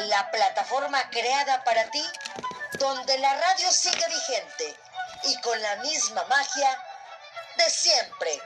La plataforma creada para ti, donde la radio sigue vigente y con la misma magia de siempre.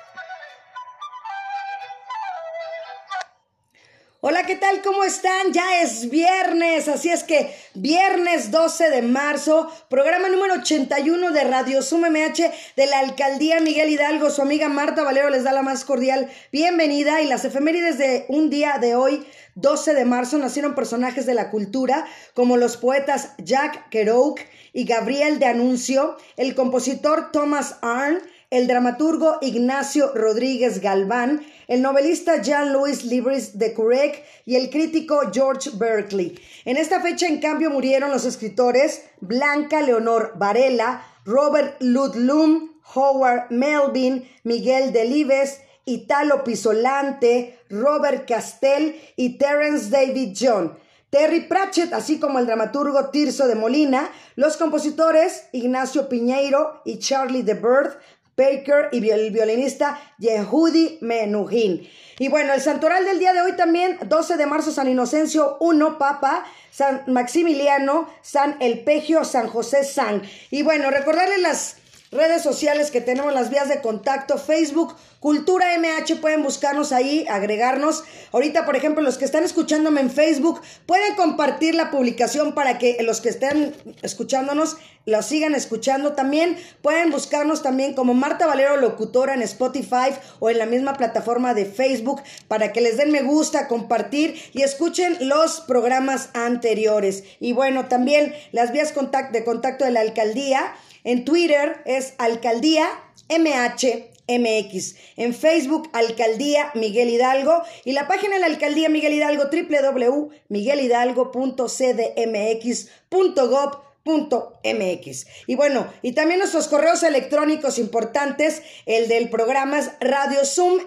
Hola, ¿qué tal? ¿Cómo están? Ya es viernes, así es que viernes 12 de marzo, programa número 81 de Radio Sum MH de la Alcaldía Miguel Hidalgo. Su amiga Marta Valero les da la más cordial bienvenida y las efemérides de un día de hoy, 12 de marzo, nacieron personajes de la cultura como los poetas Jack Kerouac y Gabriel de Anuncio, el compositor Thomas Arne, el dramaturgo Ignacio Rodríguez Galván, el novelista Jean-Louis Libris de Courrec y el crítico George Berkeley. En esta fecha, en cambio, murieron los escritores Blanca Leonor Varela, Robert Ludlum, Howard Melvin, Miguel Delibes, Italo Pisolante, Robert Castell y Terence David John. Terry Pratchett, así como el dramaturgo Tirso de Molina, los compositores Ignacio Piñeiro y Charlie de Bird Baker y el violinista Yehudi Menuhin. Y bueno, el santoral del día de hoy también, 12 de marzo, San Inocencio 1, Papa, San Maximiliano, San Elpegio, San José San. Y bueno, recordarles las redes sociales que tenemos, las vías de contacto, Facebook, Cultura MH, pueden buscarnos ahí, agregarnos. Ahorita, por ejemplo, los que están escuchándome en Facebook, pueden compartir la publicación para que los que estén escuchándonos lo sigan escuchando. También pueden buscarnos también como Marta Valero Locutora en Spotify o en la misma plataforma de Facebook para que les den me gusta, compartir y escuchen los programas anteriores. Y bueno, también las vías de contacto de la alcaldía. En Twitter es alcaldía MH MX. En Facebook, Alcaldía Miguel Hidalgo. Y la página de la Alcaldía Miguel Hidalgo, www.miguelhidalgo.cdmx.gov.mx. Y bueno, y también nuestros correos electrónicos importantes, el del programa es radiosummh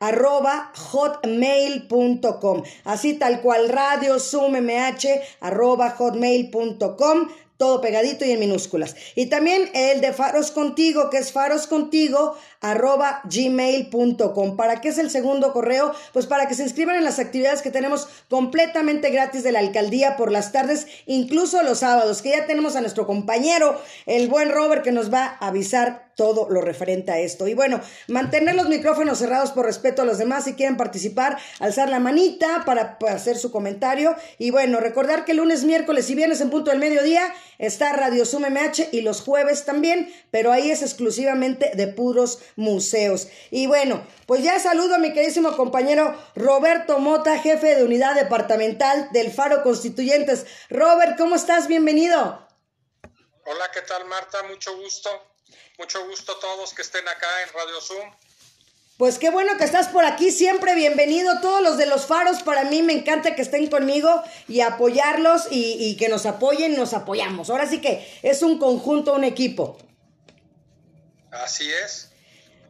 arroba hotmail.com. Así tal cual, radiosummh arroba hotmail.com todo pegadito y en minúsculas. Y también el de Faros Contigo, que es faroscontigo arroba gmail.com. ¿Para qué es el segundo correo? Pues para que se inscriban en las actividades que tenemos completamente gratis de la alcaldía por las tardes, incluso los sábados, que ya tenemos a nuestro compañero, el buen Robert, que nos va a avisar todo lo referente a esto. Y bueno, mantener los micrófonos cerrados por respeto a los demás. Si quieren participar, alzar la manita para, hacer su comentario. Y bueno, recordar que lunes, miércoles y viernes en punto del mediodía está Radio Sum MH y los jueves también, pero ahí es exclusivamente de puros museos. Y bueno, pues ya saludo a mi queridísimo compañero Roberto Mota, jefe de unidad departamental del Faro Constituyentes. Robert, ¿cómo estás? Bienvenido. Hola, ¿qué tal Marta? Mucho gusto. Mucho gusto a todos que estén acá en Radio Zoom. Pues qué bueno que estás por aquí, siempre bienvenido. Todos los de los faros, para mí me encanta que estén conmigo y apoyarlos y, que nos apoyen, nos apoyamos. Ahora sí que es un conjunto, un equipo. Así es.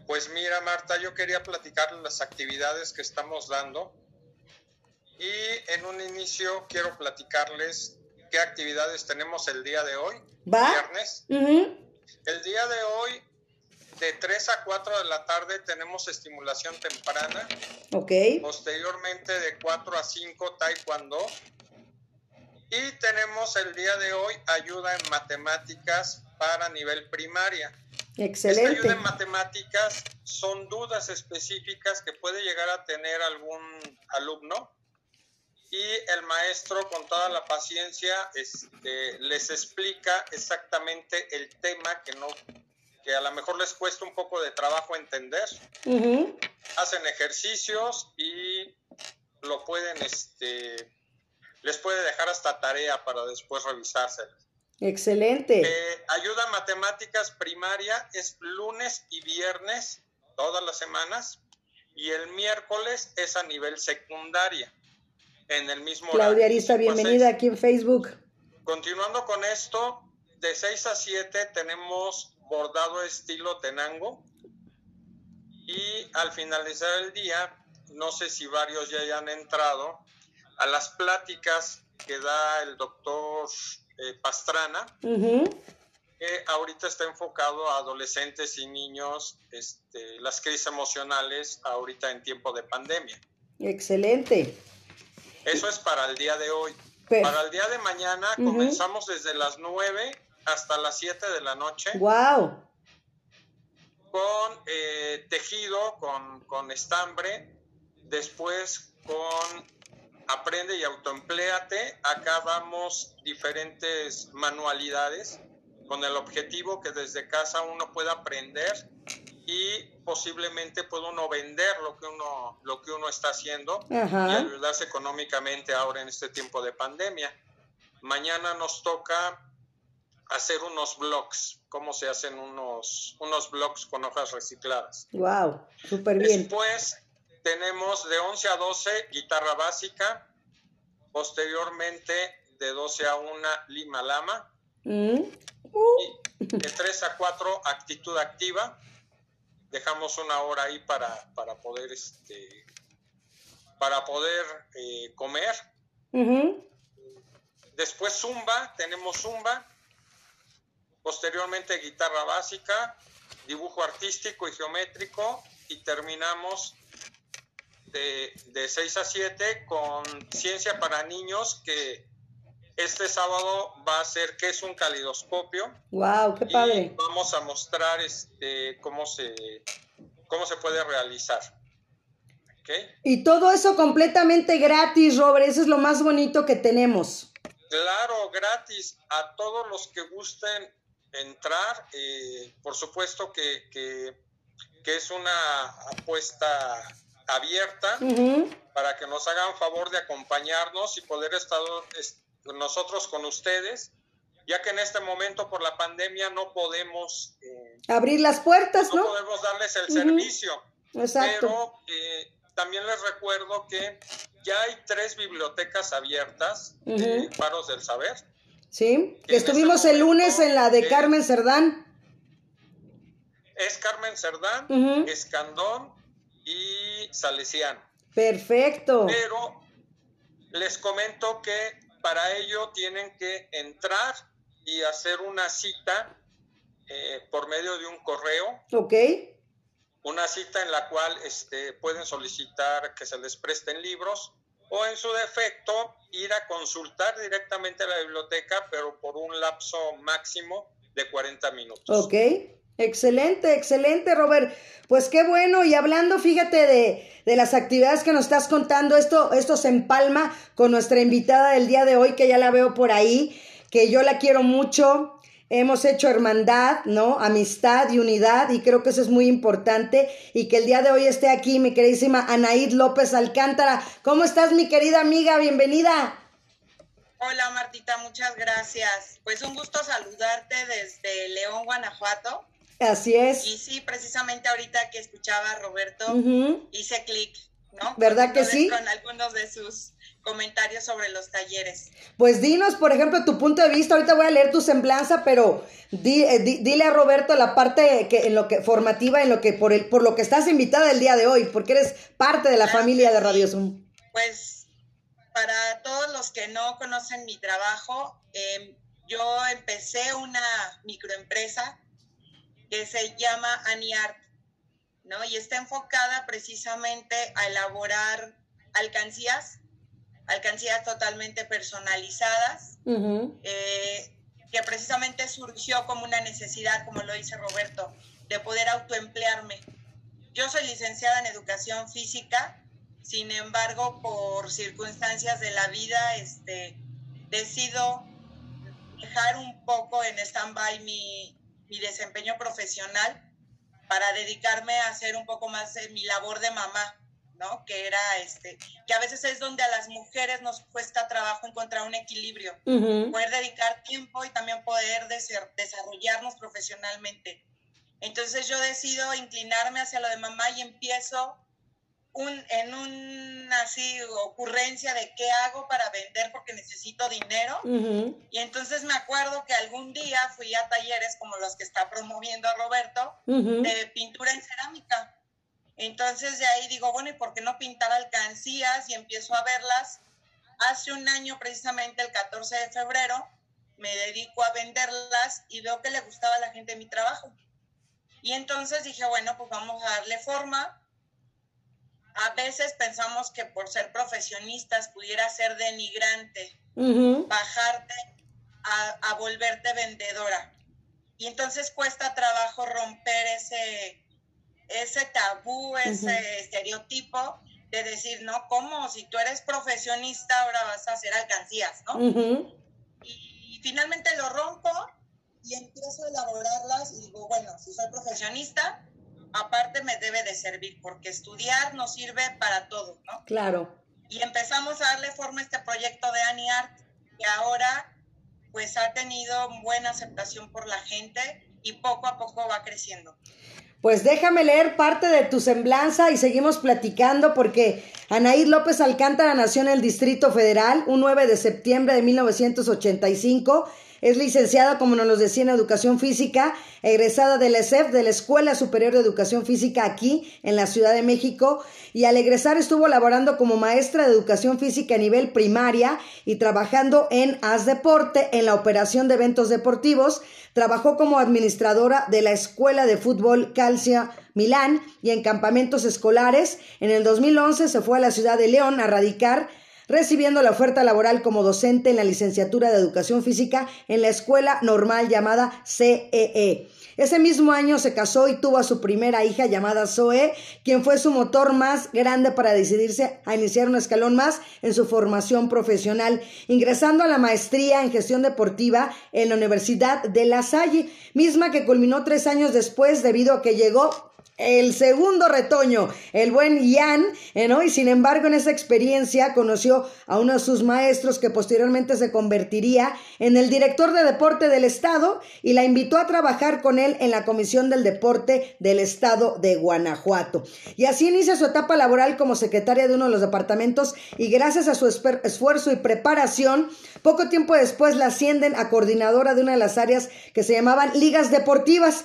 Pues mira, Marta, yo quería platicar las actividades que estamos dando. Y en un inicio quiero platicarles qué actividades tenemos el día de hoy, viernes. El día de hoy, de 3 a 4 de la tarde, tenemos estimulación temprana. Ok. Posteriormente, de 4 a 5, taekwondo. Y tenemos el día de hoy ayuda en matemáticas para nivel primaria. Excelente. Esta ayuda en matemáticas son dudas específicas que puede llegar a tener algún alumno y el maestro con toda la paciencia este, les explica exactamente el tema que no que a lo mejor les cuesta un poco de trabajo entender. Hacen ejercicios y lo pueden, este, les puede dejar hasta tarea para después revisárselas. Excelente. Eh, ayuda matemáticas primaria es lunes y viernes, todas las semanas, y el miércoles es a nivel secundaria en el mismo Claudia Arista, bienvenida aquí en Facebook. Continuando con esto, de 6 a 7 tenemos bordado estilo tenango y al finalizar el día, no sé si varios ya hayan entrado a las pláticas que da el doctor eh, Pastrana, que ahorita está enfocado a adolescentes y niños, este, las crisis emocionales ahorita en tiempo de pandemia. Excelente. Eso es para el día de hoy. Para el día de mañana comenzamos desde las 9 hasta las 7 de la noche. ¡Wow! Con eh, tejido, con, con estambre, después con aprende y autoempléate. Acá damos diferentes manualidades con el objetivo que desde casa uno pueda aprender y posiblemente pueda uno vender lo que uno lo que uno está haciendo y ayudarse económicamente ahora en este tiempo de pandemia. Mañana nos toca hacer unos blogs, cómo se hacen unos unos blogs con hojas recicladas. Wow, súper bien. Después tenemos de 11 a 12 guitarra básica, posteriormente de 12 a 1 lima lama, mm. y de 3 a 4 actitud activa. Dejamos una hora ahí para, para poder este para poder eh, comer. Después zumba, tenemos zumba. Posteriormente guitarra básica, dibujo artístico y geométrico y terminamos de, de 6 a 7 con Ciencia para Niños que este sábado va a ser que es un calidoscopio. Wow, qué padre. vamos a mostrar este cómo se cómo se puede realizar. Y todo eso completamente gratis, Robert, eso es lo más bonito que tenemos. Claro, gratis a todos los que gusten entrar. Eh, por supuesto que, que, que es una apuesta abierta para que nos hagan favor de acompañarnos y poder estar nosotros con ustedes, ya que en este momento por la pandemia no podemos eh, abrir las puertas, ¿no? No podemos darles el servicio. Exacto. Pero eh, también les recuerdo que ya hay tres bibliotecas abiertas de Paros del Saber. Sí, estuvimos este el lunes en la de Carmen Cerdán. Es Carmen Cerdán, Escandón y salesiano. Perfecto. Pero les comento que para ello tienen que entrar y hacer una cita eh, por medio de un correo. Ok. Una cita en la cual este, pueden solicitar que se les presten libros o en su defecto ir a consultar directamente a la biblioteca, pero por un lapso máximo de 40 minutos. Ok. Excelente, excelente, Robert. Pues qué bueno. Y hablando, fíjate de, de, las actividades que nos estás contando, esto, esto se empalma con nuestra invitada del día de hoy, que ya la veo por ahí, que yo la quiero mucho. Hemos hecho hermandad, ¿no? Amistad y unidad, y creo que eso es muy importante. Y que el día de hoy esté aquí mi queridísima Anaíd López Alcántara. ¿Cómo estás, mi querida amiga? Bienvenida. Hola Martita, muchas gracias. Pues un gusto saludarte desde León, Guanajuato. Así es. Y sí, precisamente ahorita que escuchaba a Roberto, hice clic, ¿no? ¿Verdad que sí? Con algunos de sus comentarios sobre los talleres. Pues dinos, por ejemplo, tu punto de vista. Ahorita voy a leer tu semblanza, pero eh, dile a Roberto la parte que en lo que formativa, en lo que por el por lo que estás invitada el día de hoy, porque eres parte de la familia de Radio Zoom. Pues para todos los que no conocen mi trabajo, em, yo empecé una microempresa que se llama Aniart, ¿no? Y está enfocada precisamente a elaborar alcancías, alcancías totalmente personalizadas, eh, que precisamente surgió como una necesidad, como lo dice Roberto, de poder autoemplearme. Yo soy licenciada en educación física, sin embargo, por circunstancias de la vida, este, decido dejar un poco en stand-by mi, mi desempeño profesional para dedicarme a hacer un poco más de mi labor de mamá, ¿no? Que era este, que a veces es donde a las mujeres nos cuesta trabajo encontrar un equilibrio, poder dedicar tiempo y también poder desarrollarnos profesionalmente. Entonces yo decido inclinarme hacia lo de mamá y empiezo un, en una así ocurrencia de qué hago para vender porque necesito dinero. Y entonces me acuerdo que algún día fui a talleres como los que está promoviendo Roberto de pintura en cerámica. Entonces de ahí digo, bueno, ¿y por qué no pintar alcancías? Y empiezo a verlas. Hace un año, precisamente el 14 de febrero, me dedico a venderlas y veo que le gustaba a la gente mi trabajo. Y entonces dije, bueno, pues vamos a darle forma a veces pensamos que por ser profesionistas pudiera ser denigrante bajarte a, volverte vendedora. Y entonces cuesta trabajo romper ese, ese tabú, ese estereotipo de decir, no, ¿cómo? Si tú eres profesionista, ahora vas a hacer alcancías, ¿no? y, finalmente lo rompo y empiezo a elaborarlas y digo, bueno, si soy profesionista, aparte me debe de servir, porque estudiar nos sirve para todo, ¿no? Claro. Y empezamos a darle forma a este proyecto de AniArt, que ahora pues ha tenido buena aceptación por la gente y poco a poco va creciendo. Pues déjame leer parte de tu semblanza y seguimos platicando porque Anaí López Alcántara nació en el Distrito Federal un 9 de septiembre de 1985 es licenciada, como nos lo decía, en Educación Física, egresada de la ESEF, de la Escuela Superior de Educación Física aquí en la Ciudad de México, y al egresar estuvo laborando como maestra de Educación Física a nivel primaria y trabajando en AS Deporte, en la operación de eventos deportivos. Trabajó como administradora de la Escuela de Fútbol Calcia Milán y en campamentos escolares. En el 2011 se fue a la ciudad de León a radicar recibiendo la oferta laboral como docente en la licenciatura de Educación Física en la escuela normal llamada CEE. E. Ese mismo año se casó y tuvo a su primera hija llamada Zoe, quien fue su motor más grande para decidirse a iniciar un escalón más en su formación profesional, ingresando a la maestría en gestión deportiva en la Universidad de La Salle, misma que culminó tres años después debido a que llegó el segundo retoño, el buen Ian, ¿eh, ¿no? y sin embargo en esa experiencia conoció a uno de sus maestros que posteriormente se convertiría en el director de deporte del estado y la invitó a trabajar con él en la Comisión del Deporte del estado de Guanajuato. Y así inicia su etapa laboral como secretaria de uno de los departamentos y gracias a su esfuerzo y preparación, poco tiempo después la ascienden a coordinadora de una de las áreas que se llamaban ligas deportivas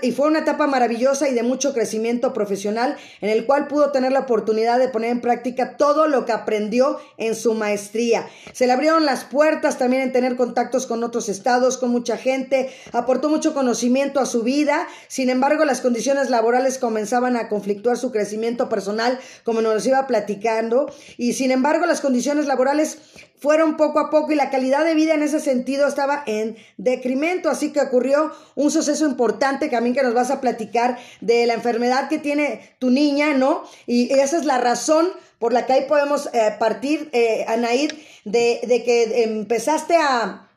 y, fue una etapa maravillosa y de mucho crecimiento profesional en el cual pudo tener la oportunidad de poner en práctica todo lo que aprendió en su maestría. Se le abrieron las puertas también en tener contactos con otros estados, con mucha gente, aportó mucho conocimiento a su vida, sin embargo las condiciones laborales comenzaban a conflictuar su crecimiento personal, como nos iba platicando, y sin embargo las condiciones laborales fueron poco a poco y la calidad de vida en ese sentido estaba en decremento, así que ocurrió un suceso importante también que nos vas a platicar de la enfermedad que tiene tu niña, ¿no? Y esa es la razón por la que ahí podemos eh, partir, eh, Anaid, de, de que empezaste a,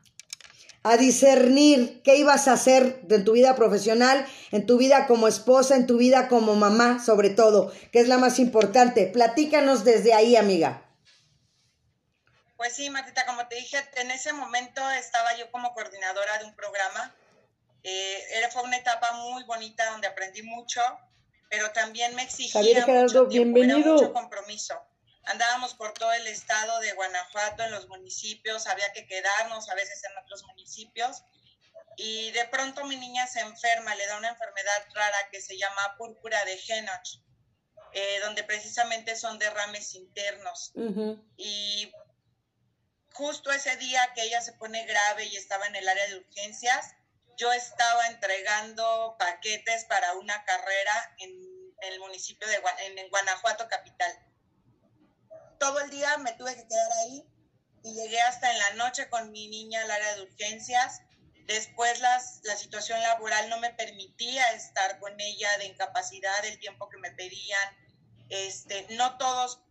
a discernir qué ibas a hacer en tu vida profesional, en tu vida como esposa, en tu vida como mamá, sobre todo, que es la más importante. Platícanos desde ahí, amiga. Pues sí, Martita, como te dije, en ese momento estaba yo como coordinadora de un programa. Eh, fue una etapa muy bonita donde aprendí mucho, pero también me exigía mucho, bienvenido. mucho compromiso. Andábamos por todo el estado de Guanajuato, en los municipios, había que quedarnos a veces en otros municipios. Y de pronto mi niña se enferma, le da una enfermedad rara que se llama púrpura de Henoch, eh, donde precisamente son derrames internos. Y justo ese día que ella se pone grave y estaba en el área de urgencias, yo estaba entregando paquetes para una carrera en, el municipio de en, Guanajuato capital. Todo el día me tuve que quedar ahí y llegué hasta en la noche con mi niña al área de urgencias. Después la situación laboral no me permitía estar con ella de incapacidad el tiempo que me pedían. Este, no todos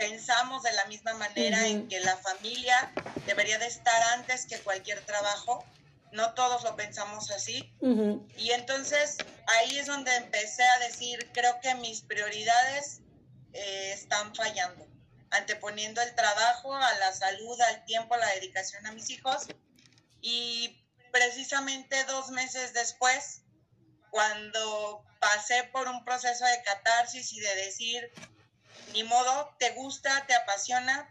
pensamos de la misma manera en que la familia debería de estar antes que cualquier trabajo. No todos lo pensamos así. Y entonces ahí es donde empecé a decir, creo que mis prioridades eh, están fallando, anteponiendo el trabajo a la salud, al tiempo, a la dedicación a mis hijos. Y precisamente dos meses después, cuando pasé por un proceso de catarsis y de decir, ni modo, te gusta, te apasiona,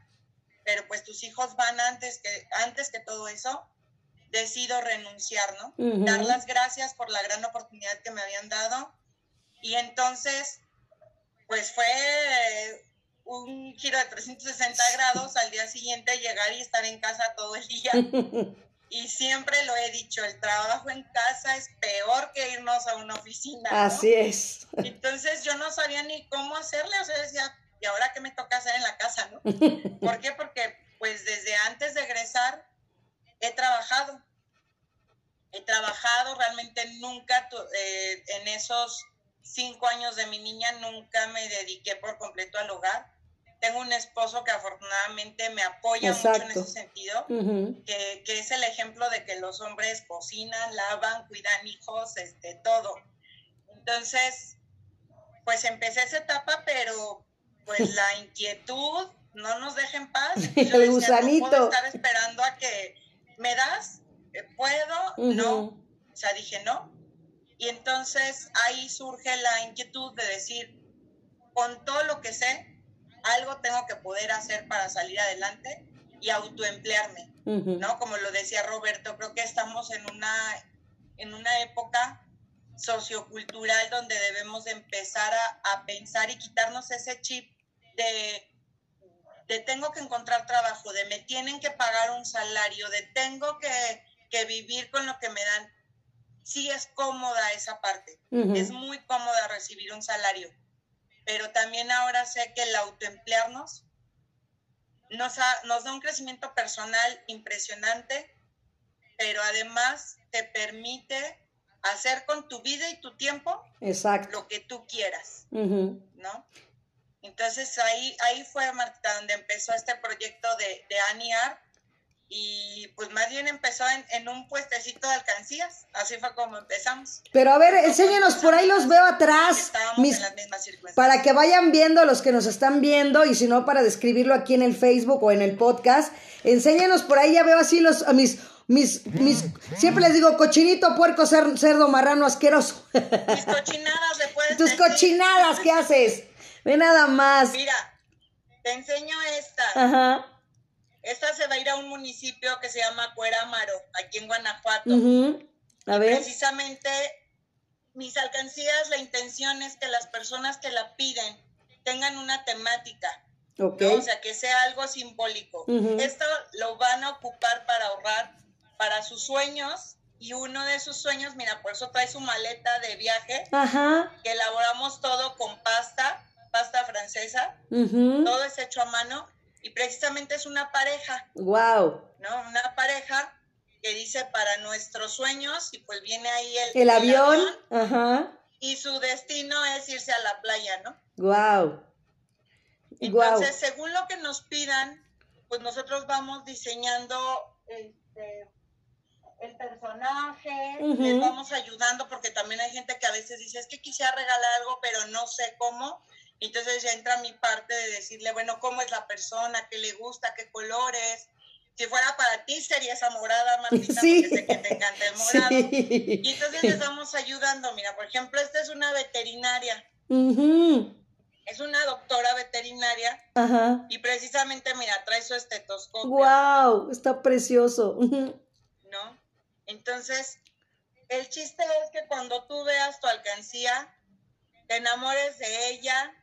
pero pues tus hijos van antes que, antes que todo eso, decido renunciar, ¿no? Dar las gracias por la gran oportunidad que me habían dado. Y entonces, pues fue un giro de 360 grados al día siguiente llegar y estar en casa todo el día. y siempre lo he dicho, el trabajo en casa es peor que irnos a una oficina. ¿no? Así es. Entonces yo no sabía ni cómo hacerle, o sea, decía, ¿y ahora qué me toca hacer en la casa, no? ¿Por qué? Porque pues desde antes de egresar he trabajado. He trabajado, realmente nunca eh, en esos cinco años de mi niña nunca me dediqué por completo al hogar tengo un esposo que afortunadamente me apoya mucho en ese sentido, que, que, es el ejemplo de que los hombres cocinan, lavan, cuidan hijos, este, todo. Entonces, pues empecé esa etapa, pero pues la inquietud no nos deja en paz. Yo el gusanito. No puedo estar esperando a que me das, eh, puedo, no. O sea, dije no. Y entonces ahí surge la inquietud de decir, con todo lo que sé, algo tengo que poder hacer para salir adelante y autoemplearme, ¿no? Como lo decía Roberto, creo que estamos en una, en una época sociocultural donde debemos empezar a, pensar y quitarnos ese chip de, de tengo que encontrar trabajo, de me tienen que pagar un salario, de tengo que, que vivir con lo que me dan. Sí es cómoda esa parte, es muy cómoda recibir un salario, pero también ahora sé que el autoemplearnos nos, nos da un crecimiento personal impresionante, pero además te permite hacer con tu vida y tu tiempo Exacto. lo que tú quieras, ¿no? Entonces ahí, ahí fue, Marta, donde empezó este proyecto de, de Aniar, y pues más bien empezó en, un puestecito de alcancías, así fue como empezamos. Pero a ver, enséñanos, por ahí los veo atrás, mis, para que vayan viendo los que nos están viendo y si no para describirlo aquí en el Facebook o en el podcast, enséñanos por ahí, ya veo así los, a mis, mis, mis, siempre les digo cochinito, puerco, cerdo, marrano, asqueroso. Mis cochinadas le puedes Tus cochinadas, ¿qué haces? Ve nada más. Mira, te enseño esta. Ajá. Esta se va a ir a un municipio que se llama Cuerámaro, aquí en Guanajuato. A ver. precisamente mis alcancías, la intención es que las personas que la piden tengan una temática. O sea, que sea algo simbólico. Esto lo van a ocupar para ahorrar para sus sueños y uno de sus sueños, mira, por eso trae su maleta de viaje, Ajá. que elaboramos todo con pasta, pasta francesa, todo es hecho a mano y precisamente es una pareja. Wow. ¿No? Una pareja que dice para nuestros sueños y pues viene ahí el, el, avión, Ajá. y su destino es irse a la playa, ¿no? Wow. Entonces, según lo que nos pidan, pues nosotros vamos diseñando este, el personaje, les vamos ayudando porque también hay gente que a veces dice, es que quisiera regalar algo, pero no sé cómo. Entonces ya entra mi parte de decirle, bueno, cómo es la persona, qué le gusta, qué colores. Si fuera para ti sería esa morada, Martita, sí. porque sé que te encanta el morado. Y entonces les vamos ayudando. Mira, por ejemplo, esta es una veterinaria. Es una doctora veterinaria. Ajá. Y precisamente, mira, trae su estetoscopio. ¡Wow! Está precioso. ¿No? Entonces, el chiste es que cuando tú veas tu alcancía, te enamores de ella,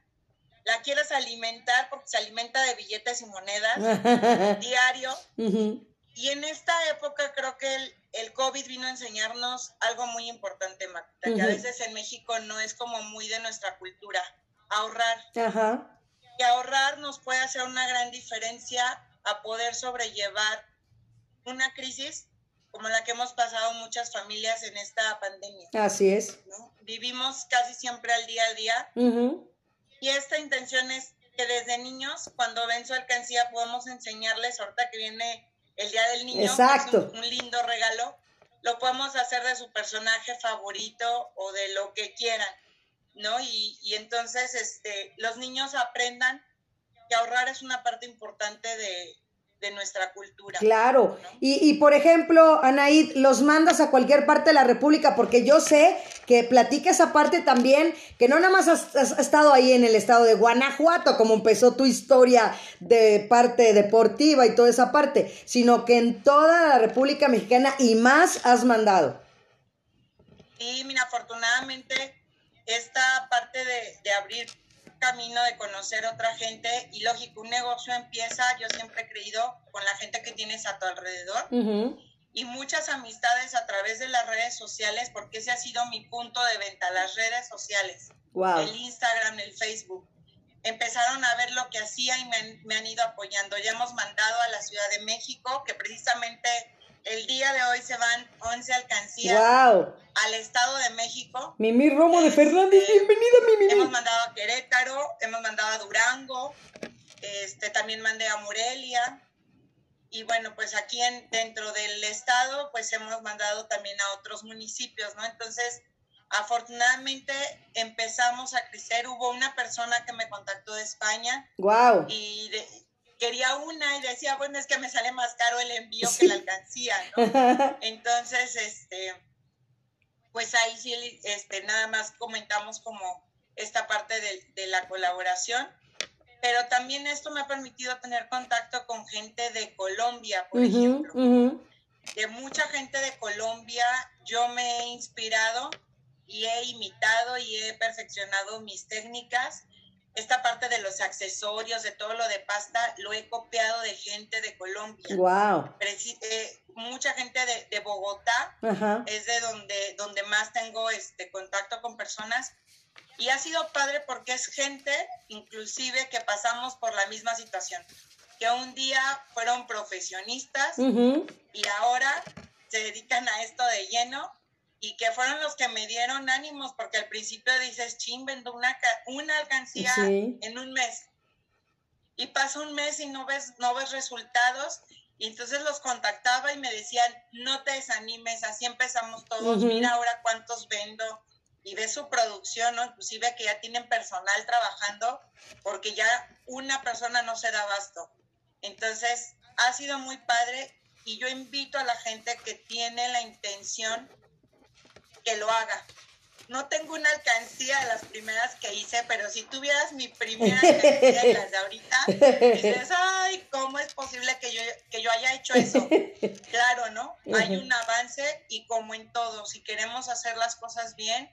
la quieres alimentar porque se alimenta de billetes y monedas diario. Y en esta época creo que el, el, COVID vino a enseñarnos algo muy importante, Marta, que a veces en México no es como muy de nuestra cultura, ahorrar. Y ahorrar nos puede hacer una gran diferencia a poder sobrellevar una crisis como la que hemos pasado muchas familias en esta pandemia. Así es. ¿no? Vivimos casi siempre al día a día. Y esta intención es que desde niños, cuando ven su alcancía, podemos enseñarles, ahorita que viene el Día del Niño, Exacto. un, un, lindo regalo, lo podemos hacer de su personaje favorito o de lo que quieran, ¿no? Y, y entonces este, los niños aprendan que ahorrar es una parte importante de, de nuestra cultura. Claro. ¿no? Y, y, por ejemplo, Anaid, los mandas a cualquier parte de la República, porque yo sé que platica esa parte también, que no nada más has, has, estado ahí en el estado de Guanajuato, como empezó tu historia de parte deportiva y toda esa parte, sino que en toda la República Mexicana y más has mandado. Sí, mira, afortunadamente esta parte de, de abrir camino de conocer otra gente y lógico, un negocio empieza, yo siempre he creído, con la gente que tienes a tu alrededor. Uh -huh. y muchas amistades a través de las redes sociales, porque ese ha sido mi punto de venta, las redes sociales, el Instagram, el Facebook. Empezaron a ver lo que hacía y me, me han ido apoyando. Ya hemos mandado a la Ciudad de México, que precisamente el día de hoy se van 11 alcancías al Estado de México. Mimi Romo de Fernández, este, bienvenida Mimi. Hemos mandado a Querétaro, hemos mandado a Durango, este, también mandé a Morelia. Y bueno, pues aquí en, dentro del estado, pues hemos mandado también a otros municipios, ¿no? Entonces, afortunadamente empezamos a crecer. Hubo una persona que me contactó de España. Wow. Y de, quería una y decía, bueno, es que me sale más caro el envío que la alcancía, ¿no? Entonces, este, pues ahí sí, este, nada más comentamos como esta parte de, la colaboración, pero también esto me ha permitido tener contacto con gente de Colombia, por ejemplo. De mucha gente de Colombia yo me he inspirado y he imitado y he perfeccionado mis técnicas esta parte de los accesorios, de todo lo de pasta, lo he copiado de gente de Colombia. Wow. Eh, mucha gente de, Bogotá es de donde, donde más tengo este contacto con personas. Y ha sido padre porque es gente, inclusive, que pasamos por la misma situación. Que un día fueron profesionistas y ahora se dedican a esto de lleno y que fueron los que me dieron ánimos, porque al principio dices, ching, vendo una, una alcancía en un mes. Y pasa un mes y no ves, no ves resultados. Y entonces los contactaba y me decían, no te desanimes, así empezamos todos, mira ahora cuántos vendo. Y ves su producción, ¿no? Inclusive que ya tienen personal trabajando, porque ya una persona no se da abasto. Entonces, ha sido muy padre y yo invito a la gente que tiene la intención que lo haga. No tengo una alcancía de las primeras que hice, pero si tuvieras mi primera alcancía de las de ahorita, dices, ay, ¿cómo es posible que yo, que yo haya hecho eso? Claro, ¿no? Hay un avance y como en todo, si queremos hacer las cosas bien,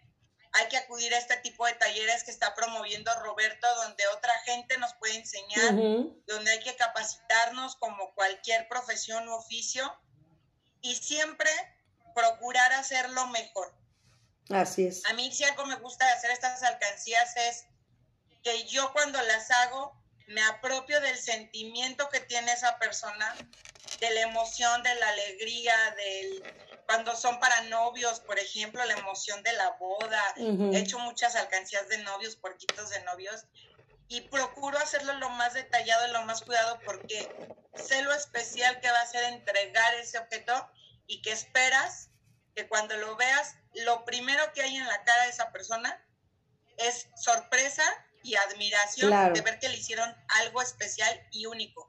hay que acudir a este tipo de talleres que está promoviendo Roberto, donde otra gente nos puede enseñar, donde hay que capacitarnos como cualquier profesión u oficio y siempre procurar hacerlo mejor. Así es. A mí si algo me gusta hacer estas alcancías es que yo cuando las hago me apropio del sentimiento que tiene esa persona, de la emoción, de la alegría, del cuando son para novios, por ejemplo, la emoción de la boda. He hecho muchas alcancías de novios, porquitos de novios, y procuro hacerlo lo más detallado y lo más cuidado porque sé lo especial que va a ser entregar ese objeto y que esperas que cuando lo veas, lo primero que hay en la cara de esa persona es sorpresa y admiración de ver que le hicieron algo especial y único.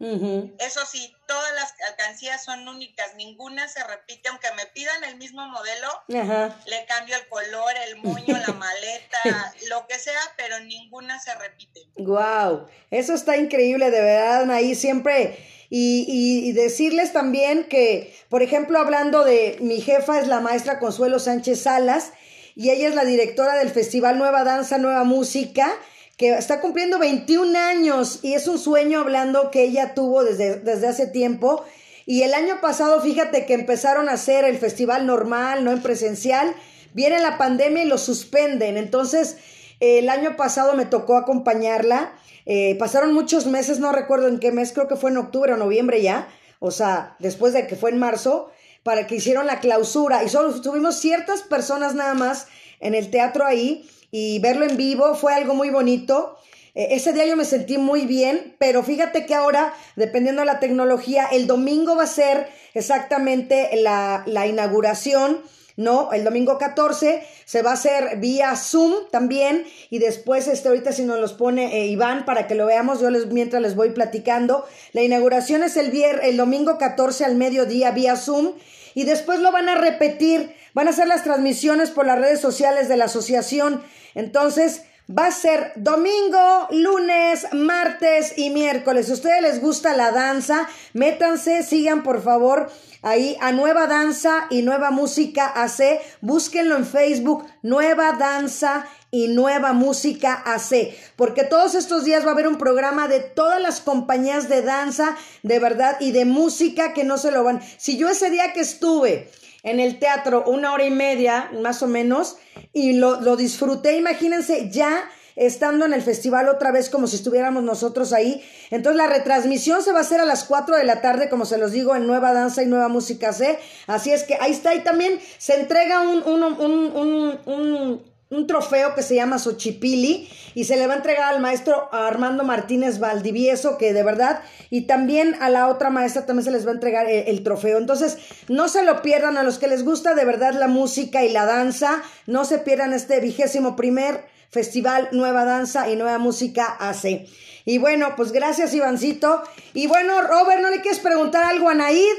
Eso sí, todas las alcancías son únicas, ninguna se repite, aunque me pidan el mismo modelo, le cambio el color, el moño, la maleta, lo que sea, pero ninguna se repite. Wow, eso está increíble, de verdad, ahí siempre y, decirles también que, por ejemplo, hablando de mi jefa es la maestra Consuelo Sánchez Salas y ella es la directora del Festival Nueva Danza, Nueva Música, que está cumpliendo 21 años y es un sueño hablando que ella tuvo desde, desde hace tiempo. Y el año pasado, fíjate que empezaron a hacer el festival normal, no en presencial, viene la pandemia y lo suspenden. Entonces, el año pasado me tocó acompañarla. Eh, pasaron muchos meses, no recuerdo en qué mes, creo que fue en octubre o noviembre ya, o sea, después de que fue en marzo, para que hicieron la clausura. Y solo tuvimos ciertas personas nada más en el teatro ahí y verlo en vivo fue algo muy bonito. Eh, ese día yo me sentí muy bien, pero fíjate que ahora, dependiendo de la tecnología, el domingo va a ser exactamente la, la inauguración ¿no? El domingo 14 se va a hacer vía Zoom también y después, este, ahorita si nos los pone eh, Iván para que lo veamos, yo les, mientras les voy platicando, la inauguración es el, vier, el domingo 14 al mediodía vía Zoom y después lo van a repetir, van a hacer las transmisiones por las redes sociales de la asociación, entonces... Va a ser domingo, lunes, martes y miércoles. Si a ustedes les gusta la danza, métanse, sigan por favor ahí a Nueva Danza y Nueva Música AC. Búsquenlo en Facebook, Nueva Danza y Nueva Música AC, porque todos estos días va a haber un programa de todas las compañías de danza, de verdad, y de música que no se lo van. Si yo ese día que estuve en el teatro una hora y media, más o menos, y lo, lo disfruté, imagínense ya estando en el festival otra vez como si estuviéramos nosotros ahí. Entonces la retransmisión se va a hacer a las 4 de la tarde, como se los digo, en Nueva Danza y Nueva Música C. Así es que ahí está. Y también se entrega un, un, un, un un trofeo que se llama Xochipili y se le va a entregar al maestro Armando Martínez Valdivieso, que de verdad, y también a la otra maestra también se les va a entregar el, el, trofeo. Entonces, no se lo pierdan a los que les gusta de verdad la música y la danza, no se pierdan este vigésimo primer Festival Nueva Danza y Nueva Música AC. Y bueno, pues gracias Ivancito. Y bueno, Robert, ¿no le quieres preguntar algo a Naid?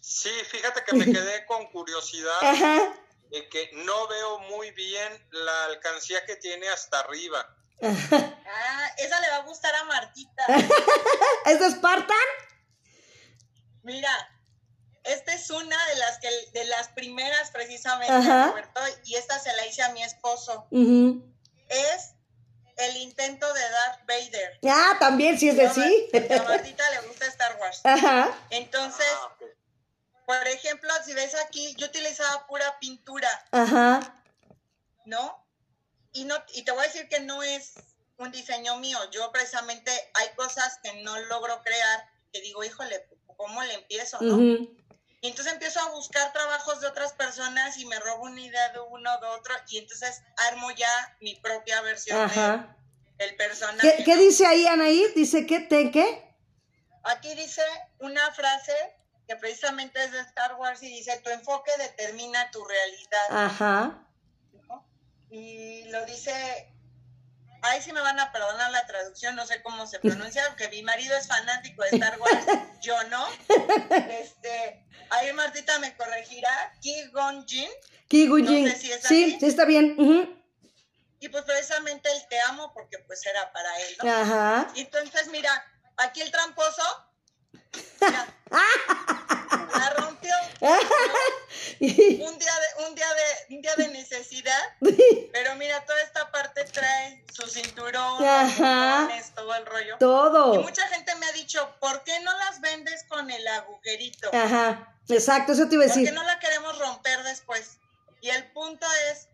Sí, fíjate que me quedé con curiosidad Ajá. De que no veo muy bien la alcancía que tiene hasta arriba. Ah, esa le va a gustar a Martita. ¿Es de Spartan? Mira, esta es una de las que de las primeras precisamente Ajá. Roberto, y esta se la hice a mi esposo. Es el intento de Darth Vader. Ah, también sí es de sí. Porque a Martita le gusta Star Wars. Ajá. Entonces, Ah. Por ejemplo, si ves aquí, yo utilizaba pura pintura, Ajá. ¿no? Y no y te voy a decir que no es un diseño mío. Yo precisamente hay cosas que no logro crear que digo, híjole, ¿cómo le empiezo, no? Ujú. Y entonces empiezo a buscar trabajos de otras personas y me robo una idea de uno, de otro, y entonces armo ya mi propia versión Ajá. del personaje. ¿Qué, qué dice ahí Anaí? Dice que te qué? Aquí dice una frase que precisamente es de Star Wars y dice, tu enfoque determina tu realidad. Ajá. ¿no? Y lo dice, ahí sí me van a perdonar la traducción, no sé cómo se pronuncia, porque mi marido es fanático de Star Wars, yo no. Este, ahí Martita me corregirá, Ki Gon Jin. Kigujin. No sé si es sí, así. sí está bien. Ujú. Y pues precisamente el te amo porque pues era para él, ¿no? Ajá. Y entonces, mira, aquí el tramposo, la rompió un día de, un día de, un día de necesidad, pero mira, toda esta parte trae su cinturón, Ajá. los botones, todo el rollo. Y Todo. mucha gente me ha dicho, ¿por qué no las vendes con el agujerito? Ajá. Exacto, eso te iba a ¿Por qué decir. no la queremos romper después? Y el punto es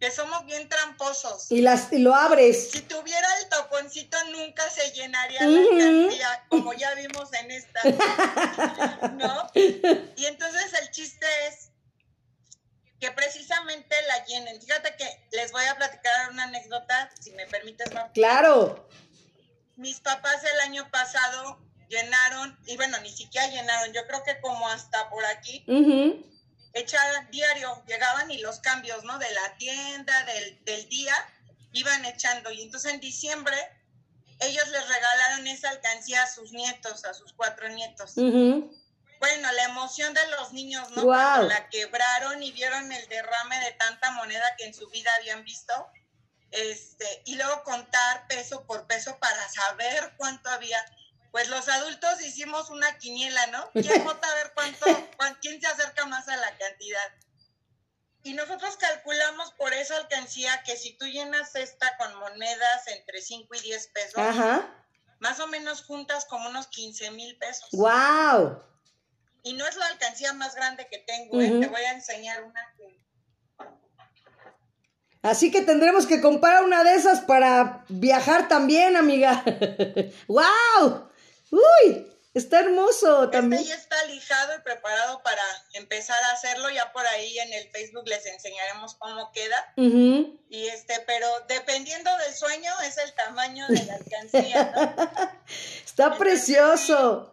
que somos bien tramposos. Y, las, y lo abres. Si tuviera el taponcito nunca se llenaría Ujú. la alcancía, como ya vimos en esta. ¿No? Y entonces el chiste es que precisamente la llenen. Fíjate que les voy a platicar una anécdota, si me permites, Mar. Claro. Mis papás el año pasado llenaron, y bueno, ni siquiera llenaron, yo creo que como hasta por aquí, Ujú. Echaban diario, llegaban y los cambios, ¿no? De la tienda, del, del día, iban echando. Y entonces en diciembre ellos les regalaron esa alcancía a sus nietos, a sus cuatro nietos. Bueno, la emoción de los niños, ¿no? Guau. Cuando la quebraron y vieron el derrame de tanta moneda que en su vida habían visto. Este, y luego contar peso por peso para saber cuánto había. Pues los adultos hicimos una quiniela, ¿no? ¿Quién vota a ver cuánto, cuán- quién se acerca más a la cantidad? Y nosotros calculamos por esa alcancía que si tú llenas esta con monedas entre 5 y 10 pesos, Ajá. más o menos juntas como unos 15 mil pesos. Wow. Y no es la alcancía más grande que tengo, ¿eh? Te voy a enseñar una. Así que tendremos que comprar una de esas para viajar también, amiga. ¡Wow! ¡Uy! Está hermoso también. Este ya está lijado y preparado para empezar a hacerlo. Ya por ahí en el Facebook les enseñaremos cómo queda. Ujú. Y este, pero dependiendo del sueño es el tamaño de la alcancía. ¿no? Está precioso.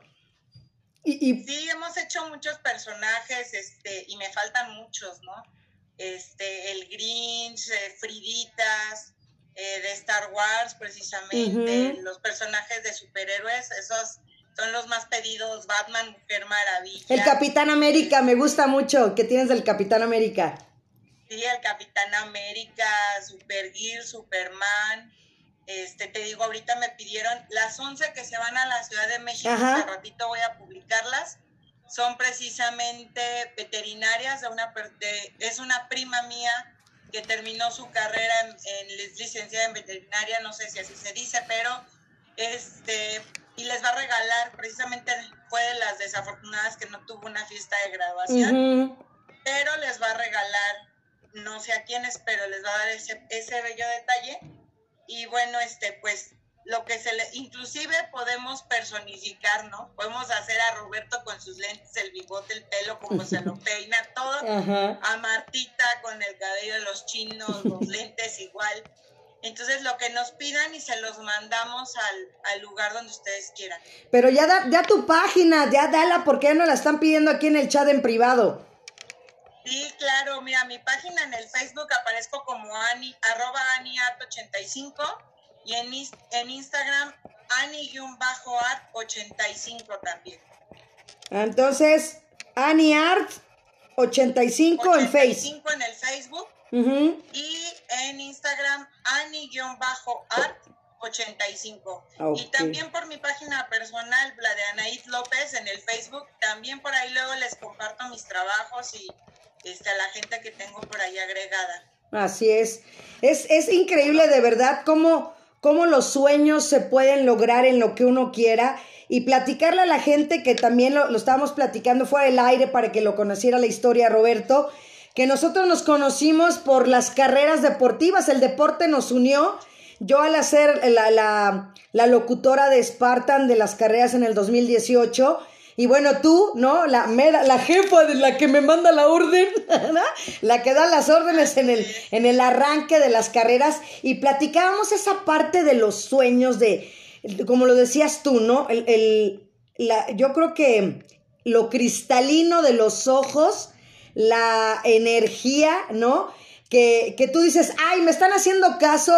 Y, y- Sí, hemos hecho muchos personajes, este, y me faltan muchos, ¿no? Este, el Grinch, eh, Friditas, eh, de Star Wars, precisamente, Ujú. los personajes de superhéroes, esos son los más pedidos, Batman, Mujer Maravilla. el Capitán América, me gusta mucho que tienes del Capitán América. Sí, el Capitán América, Supergear, Superman. Este, te digo, ahorita me pidieron las 11 que se van a la Ciudad de México, al ratito voy a publicarlas. Son precisamente veterinarias de una de- es una prima mía que terminó su carrera en, licenciada en veterinaria, no sé si así se dice, pero este, y les va a regalar, precisamente fue de las desafortunadas que no tuvo una fiesta de graduación, pero les va a regalar, no sé a quiénes, pero les va a dar ese, ese bello detalle. Y bueno, este, pues lo que se le, inclusive podemos personificar, ¿no? Podemos hacer a Roberto con sus lentes, el bigote, el pelo, como se lo peina, todo, a Martita con el cabello de los chinos, los lentes igual. Entonces lo que nos pidan y se los mandamos al, lugar donde ustedes quieran. Pero ya da, ya tu página, ya dala, porque ya no la están pidiendo aquí en el chat en privado. Sí, claro, mira, mi página en el Facebook aparezco como Ani, arroba Aniart85 y en, en Instagram Ani-Art85 también. Entonces, Aniart85 en Facebook. en el Facebook. Y en Instagram, Ani-Art85. Y también por mi página personal, la de Anaid López, en el Facebook. También por ahí luego les comparto mis trabajos y este, a la gente que tengo por ahí agregada. Así es. Es, es increíble de verdad cómo, cómo los sueños se pueden lograr en lo que uno quiera y platicarle a la gente que también lo, estábamos platicando fuera del aire para que lo conociera la historia, Roberto, que nosotros nos conocimos por las carreras deportivas, el deporte nos unió. Yo al hacer la, la, la locutora de Spartan de las carreras en el 2018, y bueno, tú, ¿no? La, la jefa de la que me manda la orden, la que da las órdenes en el, en el arranque de las carreras, y platicábamos esa parte de los sueños, de, como lo decías tú, ¿no? El, yo creo que lo cristalino de los ojos la energía, ¿no? Que, que tú dices, ay, me están haciendo caso,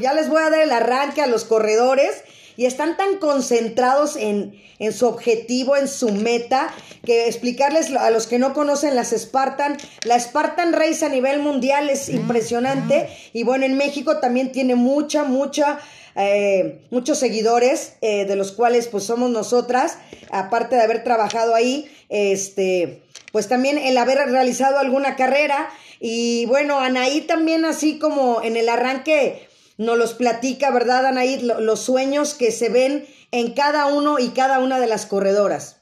ya les voy a dar el arranque a los corredores y están tan concentrados en, en, su objetivo, en su meta, que explicarles a los que no conocen las Spartan, la Spartan Race a nivel mundial es impresionante. Y bueno, en México también tiene mucha, mucha... Eh, muchos seguidores, eh, de los cuales pues somos nosotras, aparte de haber trabajado ahí, este, pues también el haber realizado alguna carrera. Y bueno, Anaí también así como en el arranque nos los platica, ¿verdad, Anaí? Los sueños que se ven en cada uno y cada una de las corredoras.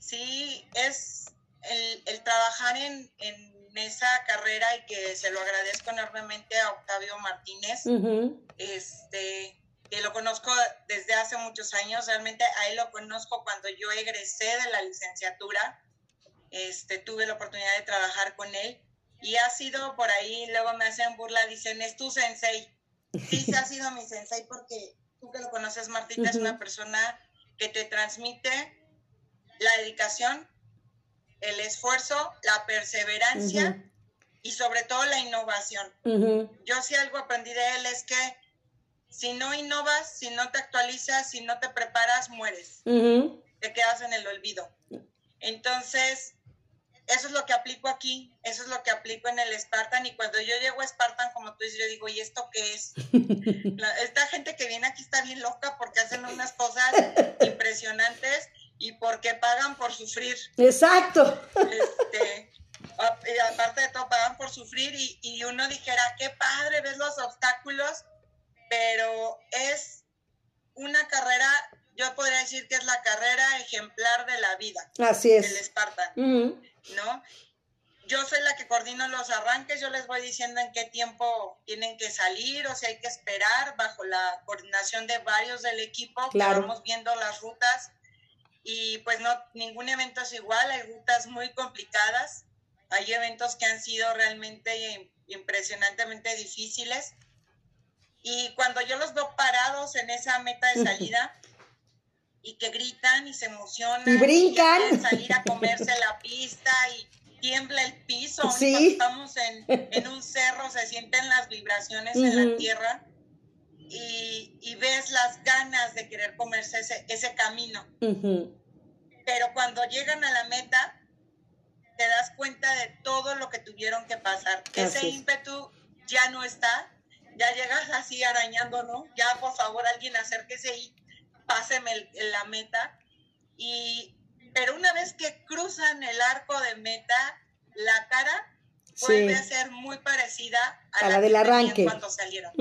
Sí, es el, trabajar en, esa carrera y que se lo agradezco enormemente a Octavio Martínez, este, que lo conozco desde hace muchos años, realmente a él lo conozco cuando yo egresé de la licenciatura. Este, tuve la oportunidad de trabajar con él y ha sido por ahí, luego me hacen burla, dicen, es tu sensei. Sí, ha sido mi sensei porque tú que lo conoces, Martita, es una persona que te transmite la dedicación, el esfuerzo, la perseverancia y sobre todo la innovación. Yo si algo aprendí de él es que si no innovas, si no te actualizas, si no te preparas, mueres. Te quedas en el olvido. Entonces, eso es lo que aplico aquí, eso es lo que aplico en el Spartan y cuando yo llego a Spartan, como tú dices, yo digo, ¿y esto qué es? esta gente que viene aquí está bien loca porque hacen unas cosas impresionantes y porque pagan por sufrir. Exacto. Este, aparte de todo, pagan por sufrir y, y uno dijera, qué padre, ves los obstáculos, pero es una carrera yo podría decir que es la carrera ejemplar de la vida. Así es. El Spartan, ¿no? Yo soy la que coordino los arranques, yo les voy diciendo en qué tiempo tienen que salir o si hay que esperar bajo la coordinación de varios del equipo, claro. vamos viendo las rutas y pues no, ningún evento es igual, hay rutas muy complicadas, hay eventos que han sido realmente impresionantemente difíciles y cuando yo los veo parados en esa meta de salida, y que gritan y se emocionan. Y brincan. Y salir a comerse la pista y tiembla el piso. Sí. estamos en, en, un cerro, se sienten las vibraciones en la tierra y, y, ves las ganas de querer comerse ese, ese camino. Pero cuando llegan a la meta, te das cuenta de todo lo que tuvieron que pasar. ese ímpetu ya no está. Ya llegas así arañando, ¿no? Ya, por favor, alguien acérquese y páseme la meta. Y, pero una vez que cruzan el arco de meta, la cara vuelve a ser muy parecida a, la, del arranque. Cuando salieron.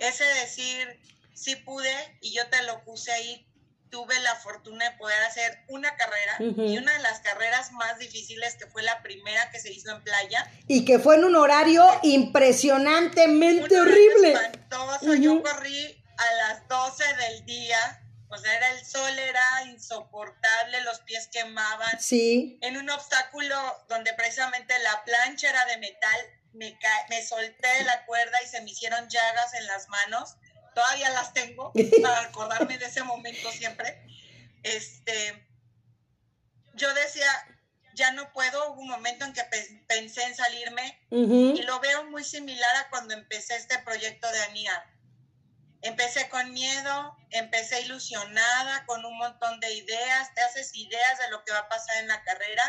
Ese decir, sí pude, y yo te lo puse ahí, tuve la fortuna de poder hacer una carrera y una de las carreras más difíciles que fue la primera que se hizo en playa. Y que fue en un horario impresionantemente horrible. Espantoso. Yo corrí a las 12 del día o sea, era el sol, era insoportable, los pies quemaban. Sí. En un obstáculo donde precisamente la plancha era de metal, me, me solté de la cuerda y se me hicieron llagas en las manos. Todavía las tengo para acordarme de ese momento siempre. Este, yo decía, ya no puedo. Hubo un momento en que pensé en salirme y lo veo muy similar a cuando empecé este proyecto de ANIA Empecé con miedo, empecé ilusionada, con un montón de ideas, te haces ideas de lo que va a pasar en la carrera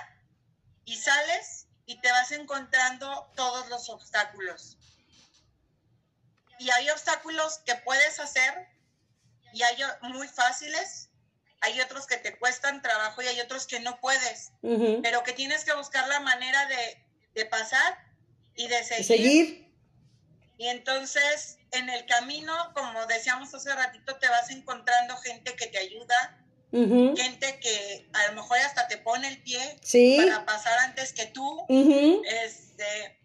y sales y te vas encontrando todos los obstáculos. Y hay obstáculos que puedes hacer y hay muy fáciles, hay otros que te cuestan trabajo y hay otros que no puedes, pero que tienes que buscar la manera de, pasar y de seguir. seguir. Y entonces en el camino, como decíamos hace ratito, te vas encontrando gente que te ayuda, gente que a lo mejor hasta te pone el pie para pasar antes que tú, este,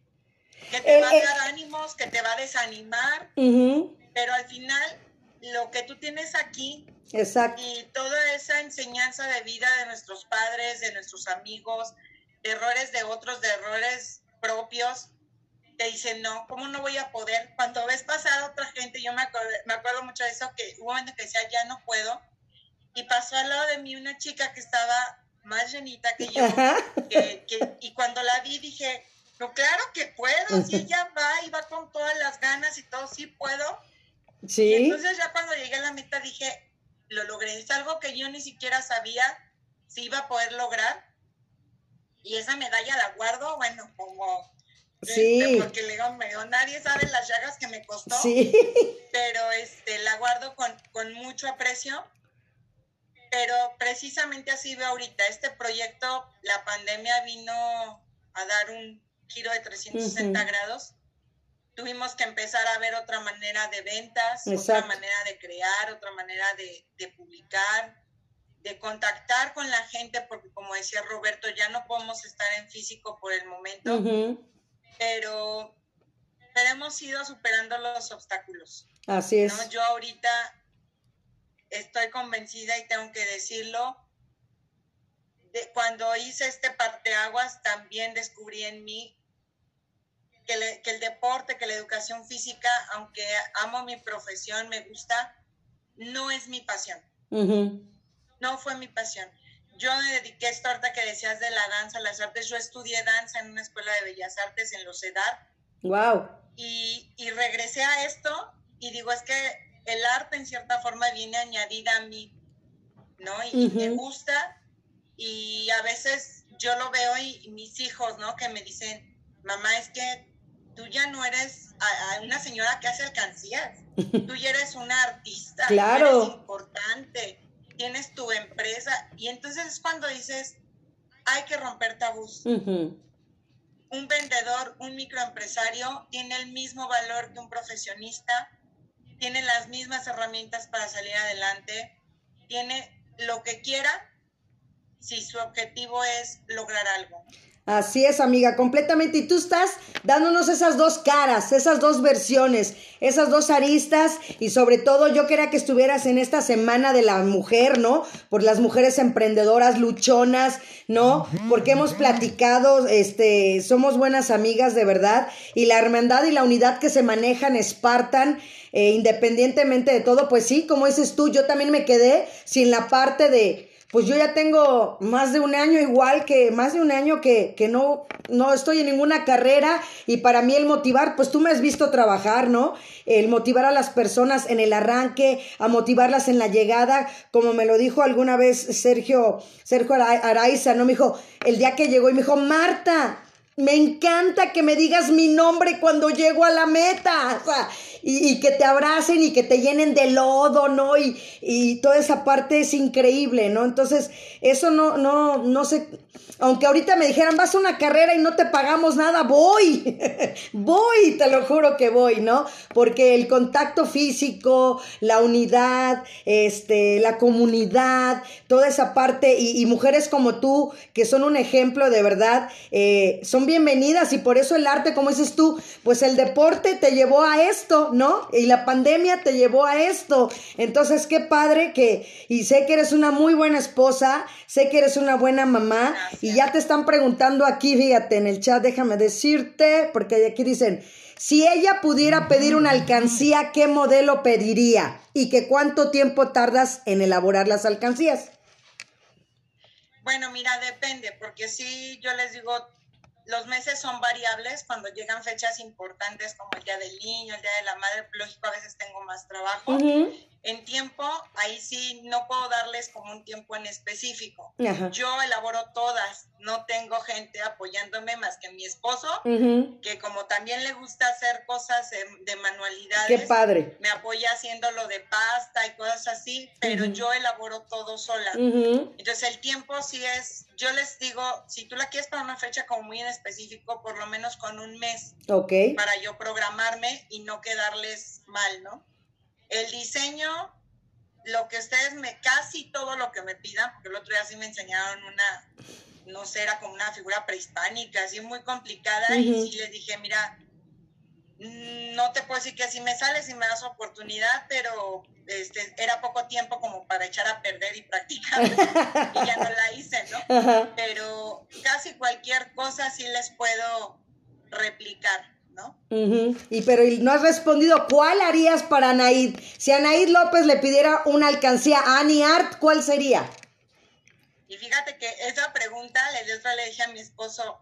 que te va a eh, eh. dar ánimos, que te va a desanimar, pero al final lo que tú tienes aquí y toda esa enseñanza de vida de nuestros padres, de nuestros amigos, errores de otros, de errores propios, te dicen, no, ¿cómo no voy a poder? Cuando ves pasar a otra gente, yo me acuerdo, me acuerdo mucho de eso, que hubo un momento que decía, ya no puedo, y pasó al lado de mí una chica que estaba más llenita que yo, y cuando la vi dije, no, claro que puedo, si ella va y va con todas las ganas y todo, sí puedo. Sí. Y entonces ya cuando llegué a la meta dije, lo logré, es algo que yo ni siquiera sabía si iba a poder lograr. Y esa medalla la guardo, bueno, como Sí. Porque le digo, nadie sabe las llagas que me costó. Sí. Pero este, la guardo con, con mucho aprecio. Pero precisamente así veo ahorita. Este proyecto, la pandemia vino a dar un giro de 360 grados. Tuvimos que empezar a ver otra manera de ventas, otra manera de crear, otra manera de, de publicar, de contactar con la gente, porque como decía Roberto, ya no podemos estar en físico por el momento pero, hemos ido superando los obstáculos. Así es. Yo ahorita estoy convencida y tengo que decirlo. De, cuando hice este parteaguas, también descubrí en mí que, que, el deporte, que la educación física, aunque amo mi profesión, me gusta, no es mi pasión. No fue mi pasión yo me dediqué a esta ahorita que decías de la danza, las artes. Yo estudié danza en una escuela de bellas artes en los EDAR. Wow. Y, y regresé a esto y digo, es que el arte en cierta forma viene añadida a mí, ¿no? Y, me gusta y a veces yo lo veo y, mis hijos, ¿no? Que me dicen, mamá, es que tú ya no eres una señora que hace alcancías, tú ya eres una artista, claro. eres importante tienes tu empresa y entonces es cuando dices, hay que romper tabús. Un vendedor, un microempresario tiene el mismo valor que un profesionista, tiene las mismas herramientas para salir adelante, tiene lo que quiera si su objetivo es lograr algo. Así es, amiga, completamente. Y tú estás dándonos esas dos caras, esas dos versiones, esas dos aristas. Y sobre todo, yo quería que estuvieras en esta semana de la mujer, ¿no? Por las mujeres emprendedoras, luchonas, ¿no? Porque hemos platicado, este, somos buenas amigas de verdad. Y la hermandad y la unidad que se manejan espartan. Eh, independientemente de todo, pues sí, como dices tú, yo también me quedé sin la parte de, pues yo ya tengo más de un año igual que, más de un año que, que no, no estoy en ninguna carrera y para mí el motivar, pues tú me has visto trabajar, ¿no? El motivar a las personas en el arranque, a motivarlas en la llegada, como me lo dijo alguna vez Sergio, Sergio Araiza, ¿no? Me dijo, el día que llegó y me dijo, Marta, me encanta que me digas mi nombre cuando llego a la meta. O sea, y, que te abracen y que te llenen de lodo, ¿no? Y, y toda esa parte es increíble, ¿no? Entonces, eso no, no, no sé, aunque ahorita me dijeran, vas a una carrera y no te pagamos nada, voy, voy, te lo juro que voy, ¿no? Porque el contacto físico, la unidad, este, la comunidad, toda esa parte, y, y mujeres como tú, que son un ejemplo de verdad, eh, son bienvenidas y por eso el arte, como dices tú, pues el deporte te llevó a esto, ¿no? Y la pandemia te llevó a esto. Entonces, qué padre que, y sé que eres una muy buena esposa, sé que eres una buena mamá, y ya te están preguntando aquí, fíjate, en el chat, déjame decirte, porque aquí dicen, si ella pudiera pedir una alcancía, ¿qué modelo pediría? ¿Y que cuánto tiempo tardas en elaborar las alcancías? Bueno, mira, depende, porque sí, yo les digo, los meses son variables cuando llegan fechas importantes como el Día del Niño, el Día de la Madre, lógico, a veces tengo más trabajo. En tiempo, ahí sí no puedo darles como un tiempo en específico. Ajá. Yo elaboro todas, no tengo gente apoyándome más que mi esposo, que como también le gusta hacer cosas de, de manualidades, Qué padre. me apoya haciendo lo de pasta y cosas así, pero yo elaboro todo sola. Entonces el tiempo sí es, yo les digo, si tú la quieres para una fecha como muy en específico, por lo menos con un mes Ok. para yo programarme y no quedarles mal, ¿no? El diseño, lo que ustedes me, casi todo lo que me pidan, porque el otro día sí me enseñaron una, no sé, era como una figura prehispánica, así muy complicada, y sí les dije, mira, mm, no te puedo decir que así me sale, si me das oportunidad, pero este, era poco tiempo como para echar a perder y practicar, y ya no la hice, ¿no? Pero casi cualquier cosa sí les puedo replicar, ¿no? Ujú. Y pero y no has respondido, ¿cuál harías para Anaid? Si Anaid López le pidiera una alcancía a Annie Art, ¿cuál sería? Y fíjate que esa pregunta le, de otra le dije a mi esposo,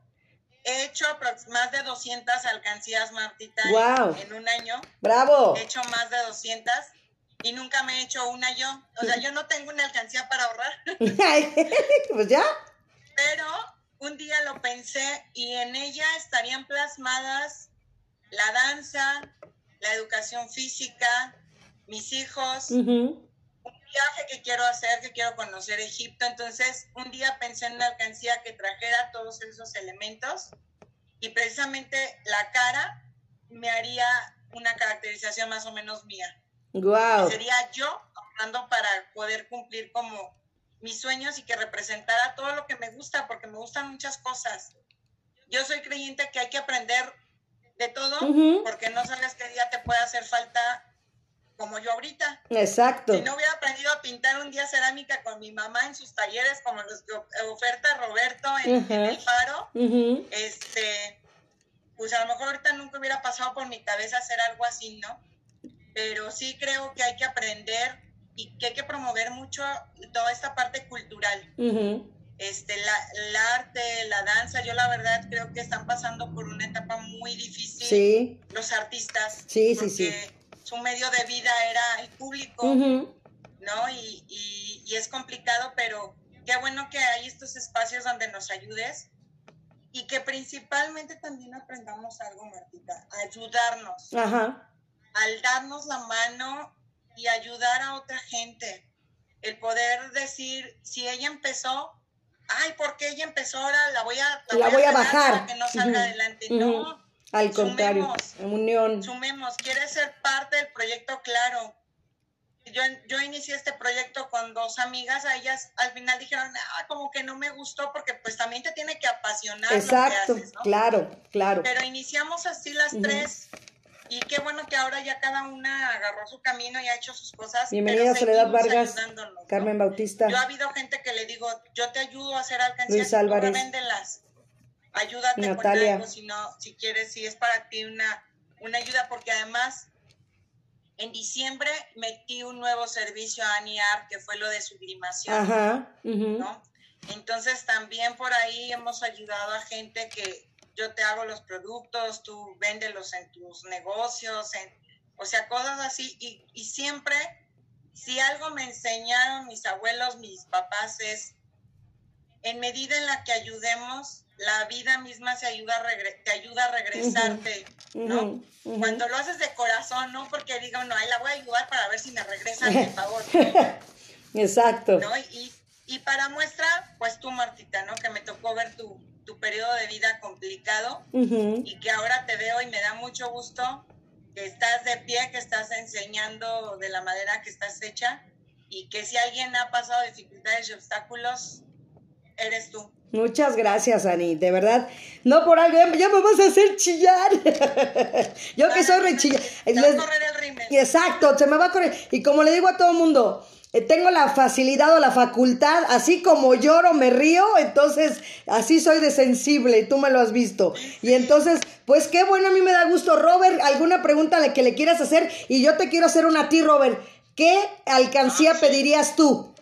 he hecho más de 200 alcancías, Martita, en- Guau. en, un año. Bravo. He hecho más de 200 y nunca me he hecho una yo. O sea, yo no tengo una alcancía para ahorrar, pues ya. pero un día lo pensé y en ella estarían plasmadas la danza, la educación física, mis hijos, Ujú. viaje que quiero hacer, que quiero conocer Egipto. Entonces, un día pensé en una alcancía que trajera todos esos elementos y precisamente la cara me haría una caracterización más o menos mía. Guau. Sería yo ahorrando para poder cumplir como mis sueños y que representara todo lo que me gusta, porque me gustan muchas cosas. Yo soy creyente que hay que aprender de todo, porque no sabes qué día te puede hacer falta como yo ahorita. Exacto. Si no hubiera aprendido a pintar un día cerámica con mi mamá en sus talleres, como los que oferta Roberto en, el Faro, este, pues a lo mejor ahorita nunca hubiera pasado por mi cabeza hacer algo así, ¿no? Pero sí creo que hay que aprender y que hay que promover mucho toda esta parte cultural. Este, la, el arte, la danza, yo la verdad creo que están pasando por una etapa muy difícil Sí. los artistas. Sí, sí, porque sí. Su medio de vida era el público. ¿no? Y, y- y es complicado, pero qué bueno que hay estos espacios donde nos ayudes y que principalmente también aprendamos algo, Martita, ayudarnos, Ajá. al darnos la mano y ayudar a otra gente. El poder decir, si ella empezó, ay, porque ella empezó ahora, la voy a, La voy a bajar. para que no salga Ujú. adelante. Ujú. No, Al contrario. Unión. sumemos, quieres ser parte del proyecto, claro. Yo, yo inicié este proyecto con dos amigas, a ellas al final dijeron, ah, como que no me gustó porque pues también te tiene que apasionar Exacto. lo que haces, ¿no? Claro, claro. Pero iniciamos así las Ujú. tres y qué bueno que ahora ya cada una agarró su camino y ha hecho sus cosas. Bienvenida Soledad Vargas, ¿no? Carmen Bautista. Yo ha habido gente que le digo, yo te ayudo a hacer alcancías, Luis Álvarez. revéndelas. Ayúdate Natalia. con algo, si no, si quieres, si es para ti una, una ayuda, porque además en diciembre metí un nuevo servicio a ANIAR, que fue lo de sublimación, Ajá. Entonces también por ahí hemos ayudado a gente que yo te hago los productos, tú véndelos en tus negocios, en, o sea, cosas así. Y, y siempre, si algo me enseñaron mis abuelos, mis papás, es en medida en la que ayudemos, la vida misma se ayuda te ayuda a regresarte, ¿no? Cuando lo haces de corazón, no porque diga, no, ahí la voy a ayudar para ver si me regresan el favor. Exacto. ¿no? Y, y para muestra, pues tú, Martita, ¿no? Que me tocó ver tu, tu periodo de vida complicado y que ahora te veo y me da mucho gusto que estás de pie, que estás enseñando de la madera que estás hecha y que si alguien ha pasado dificultades y obstáculos, eres tú. Muchas gracias, Ani, de verdad. No por algo, ya me vas a hacer chillar. Yo que soy rechillar. Les... correr el rímel. Exacto, se me va a correr. Y como le digo a todo el mundo, tengo la facilidad o la facultad, así como lloro, me río, entonces así soy de sensible, tú me lo has visto. Y entonces, pues qué bueno, a mí me da gusto. Robert, ¿alguna pregunta que le quieras hacer? Y yo te quiero hacer una a ti, Robert. ¿Qué alcancía ah, pedirías tú?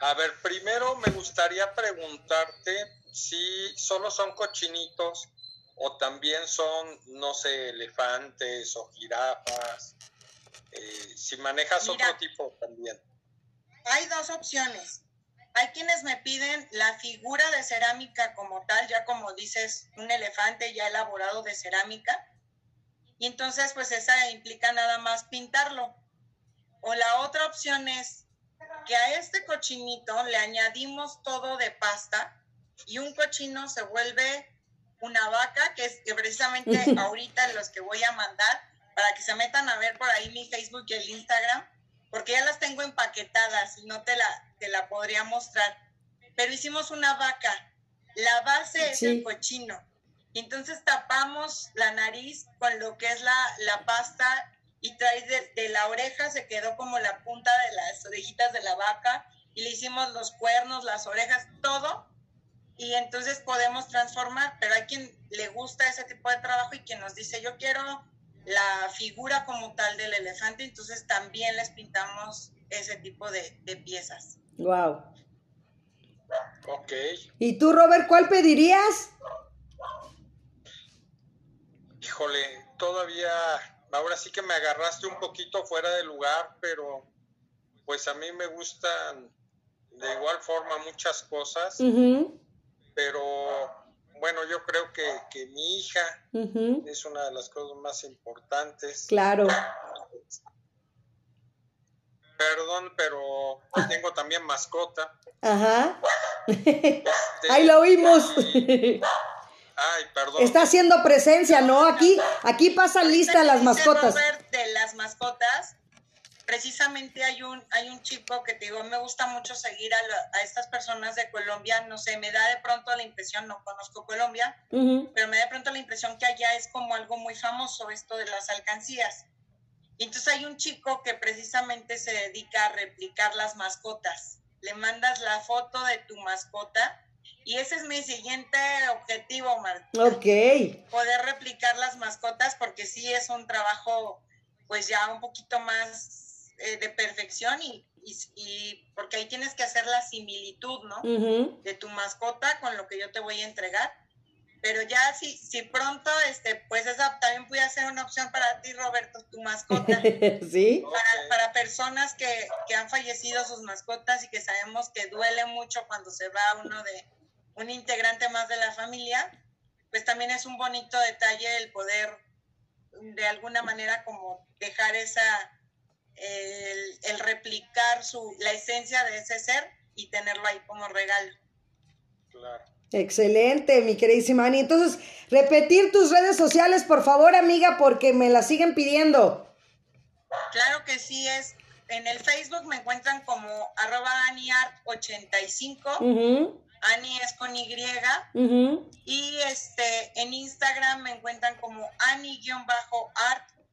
A ver, primero me gustaría preguntarte si solo son cochinitos o también son, no sé, elefantes o jirafas. Eh, si manejas otro tipo también. Hay dos opciones. Hay quienes me piden la figura de cerámica como tal, ya como dices, un elefante ya elaborado de cerámica. Y entonces, pues esa implica nada más pintarlo. O la otra opción es que a este cochinito le añadimos todo de pasta y un cochino se vuelve una vaca, que es que precisamente ahorita los que voy a mandar para que se metan a ver por ahí mi Facebook y el Instagram, porque ya las tengo empaquetadas y no te la, te la podría mostrar. Pero hicimos una vaca, la base es el cochino. Entonces tapamos la nariz con lo que es la, la pasta y trae de, la oreja se quedó como la punta de las orejitas de la vaca y le hicimos los cuernos, las orejas, todo. Y entonces podemos transformar, pero hay quien le gusta ese tipo de trabajo y quien nos dice, yo quiero la figura como tal del elefante, entonces también les pintamos ese tipo de, de piezas. Wow. Ok. ¿Y tú, Robert, cuál pedirías? Híjole, todavía ahora sí que me agarraste un poquito fuera de lugar, pero pues a mí me gustan de igual forma muchas cosas, pero bueno, yo creo que, mi hija es una de las cosas más importantes. Claro. Perdón, pero tengo también mascota. Ajá. Este, Ahí lo oímos. Ay, perdón. Está haciendo presencia, ¿no? Aquí, aquí pasa lista las mascotas. de las mascotas, precisamente hay un, hay un chico que te digo, me gusta mucho seguir a, a estas personas de Colombia, no sé, me da de pronto la impresión, no conozco Colombia, pero me da de pronto la impresión que allá es como algo muy famoso esto de las alcancías. Y entonces hay un chico que precisamente se dedica a replicar las mascotas. Le mandas la foto de tu mascota y ese es mi siguiente objetivo, Martín. Ok. Poder replicar las mascotas porque sí es un trabajo pues ya un poquito más eh, de perfección y, y, porque ahí tienes que hacer la similitud, ¿no? De tu mascota con lo que yo te voy a entregar. Pero ya si, si pronto, este, pues esa también puede ser una opción para ti, Roberto, tu mascota. sí. Para, para personas que, que han fallecido sus mascotas y que sabemos que duele mucho cuando se va uno de, un integrante más de la familia, pues también es un bonito detalle el poder de alguna manera como dejar esa, el, replicar su, la esencia de ese ser y tenerlo ahí como regalo. Claro. Excelente, mi queridísima Ani. Entonces, repetir tus redes sociales, por favor, amiga, porque me la siguen pidiendo. Claro que sí, es en el Facebook me encuentran como arroba aniart85. Ani es con Y. Y este, en Instagram me encuentran como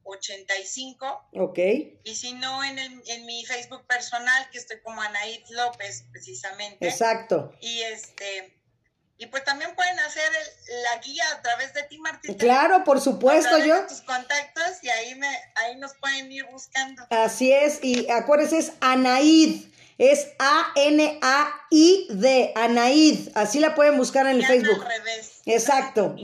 Ani-art85. Ok. Y si no, en, el, en mi Facebook personal, que estoy como Anaid López, precisamente. Exacto. Y este. Y pues también pueden hacer la guía a través de ti, Martín. Claro, por supuesto, yo. tus contactos y ahí, me, ahí nos pueden ir buscando. Así es, y acuérdense, es Anaid. Es A-N-A-I-D, Anaid. Así la pueden buscar en el Facebook. Al revés. Exacto.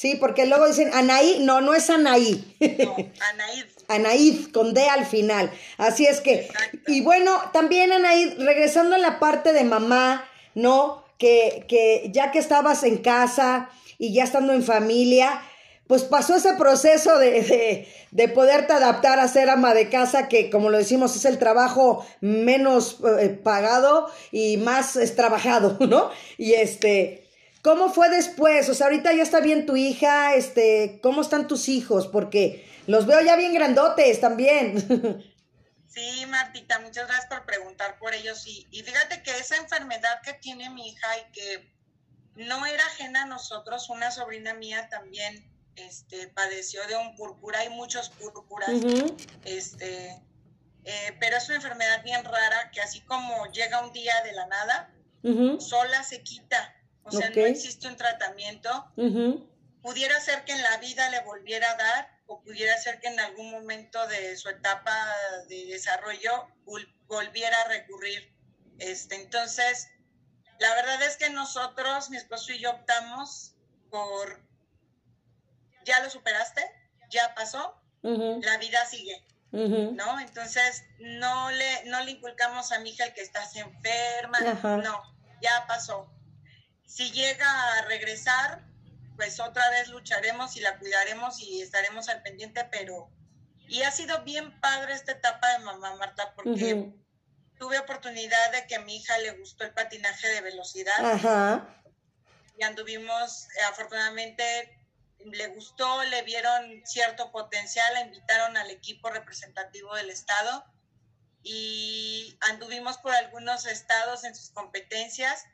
Sí, porque luego dicen Anaí, no, no es Anaí. No, Anaid. Anaíd, con D al final. Así es que, Exacto. y bueno, también Anaíd, regresando a la parte de mamá, ¿no? Que, que ya que estabas en casa y ya estando en familia, pues pasó ese proceso de, de, de poderte adaptar a ser ama de casa, que como lo decimos, es el trabajo menos eh, pagado y más es trabajado, ¿no? Y este, ¿cómo fue después? O sea, ahorita ya está bien tu hija, este, ¿cómo están tus hijos? Porque los veo ya bien grandotes también. Sí, Martita, muchas gracias por preguntar por ellos. Y, y fíjate que esa enfermedad que tiene mi hija y que no era ajena a nosotros, una sobrina mía también este, padeció de un púrpura, hay muchos púrpuras, este, eh, pero es una enfermedad bien rara que así como llega un día de la nada, sola se quita, o sea, Ok. no existe un tratamiento. ujú, Pudiera ser que en la vida le volviera a dar o pudiera ser que en algún momento de su etapa de desarrollo vol- volviera a recurrir. Este, entonces, la verdad es que nosotros, mi esposo y yo optamos por, ya lo superaste, ya pasó, ujú, la vida sigue. ujú. ¿no? Entonces, no le, no le inculcamos a mi hija el que estás enferma, no, ya pasó. Si llega a regresar, pues otra vez lucharemos y la cuidaremos y estaremos al pendiente, pero... Y ha sido bien padre esta etapa de mamá, Marta, porque Ujú. tuve oportunidad de que a mi hija le gustó el patinaje de velocidad Ajá. y anduvimos, eh, afortunadamente le gustó, le vieron cierto potencial, la invitaron al equipo representativo del estado y anduvimos por algunos estados en sus competencias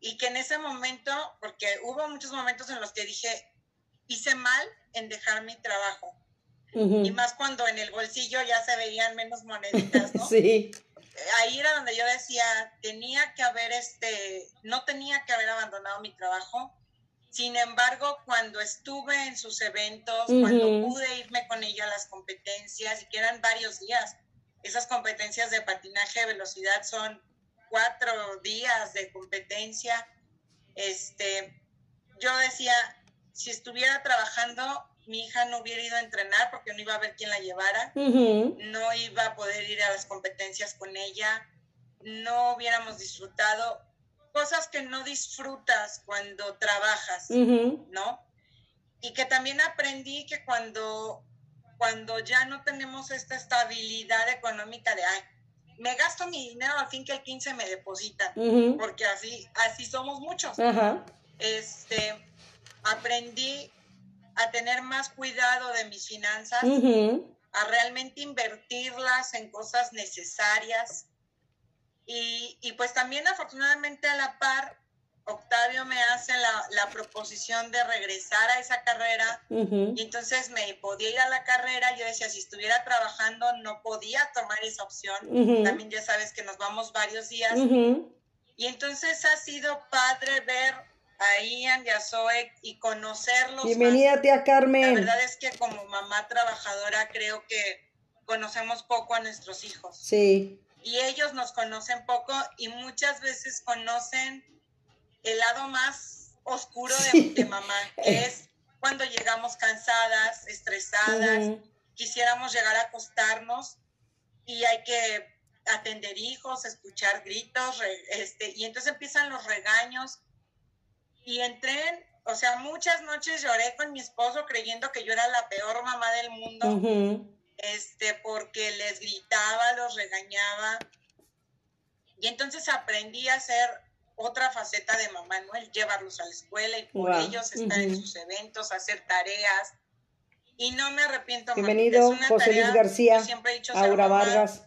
y que en ese momento, porque hubo muchos momentos en los que dije, hice mal en dejar mi trabajo ujú. y más cuando en el bolsillo ya se veían menos moneditas, ¿no? Sí. ahí era donde yo decía, tenía que haber este, no tenía que haber abandonado mi trabajo. Sin embargo, cuando estuve en sus eventos, cuando Ujú. pude irme con ella a las competencias, y que eran varios días, esas competencias de patinaje de velocidad son cuatro días de competencia, este, yo decía, si estuviera trabajando, mi hija no hubiera ido a entrenar porque no iba a haber quién la llevara Ujú. no iba a poder ir a las competencias con ella, no hubiéramos disfrutado cosas que no disfrutas cuando trabajas, Ujú. ¿no? Y que también aprendí que cuando, cuando ya no tenemos esta estabilidad económica de, ay, me gasto mi dinero al fin que el 15 me depositan, Ujú. porque así, así somos muchos este, aprendí a tener más cuidado de mis finanzas, a realmente invertirlas en cosas necesarias. Y, y pues también afortunadamente a la par, Octavio me hace la, la proposición de regresar a esa carrera Ujú. y entonces me podía ir a la carrera. Yo decía, si estuviera trabajando no podía tomar esa opción. Ujú. También ya sabes que nos vamos varios días. Ujú. Y entonces ha sido padre ver a Ian y a Zoe y conocerlos. más. Bienvenida, tía La Carmen. verdad es que como mamá trabajadora creo que conocemos poco a nuestros hijos. Sí. Y ellos nos conocen poco y muchas veces conocen el lado más oscuro de, Sí. de mamá, que es cuando llegamos cansadas, estresadas, quisiéramos llegar a acostarnos y hay que atender hijos, escuchar gritos, re- este, y entonces empiezan los regaños. Y entré, en- o sea, muchas noches lloré con mi esposo creyendo que yo era la peor mamá del mundo, este, porque les gritaba, los regañaba. Y entonces aprendí a ser otra faceta de mamá, ¿no? El llevarlos a la escuela y por Guau. ellos estar en Ujú. sus eventos, hacer tareas. Y no me arrepiento. Bienvenido, es una José Luis tarea, García, yo siempre he dicho, Aura Vargas.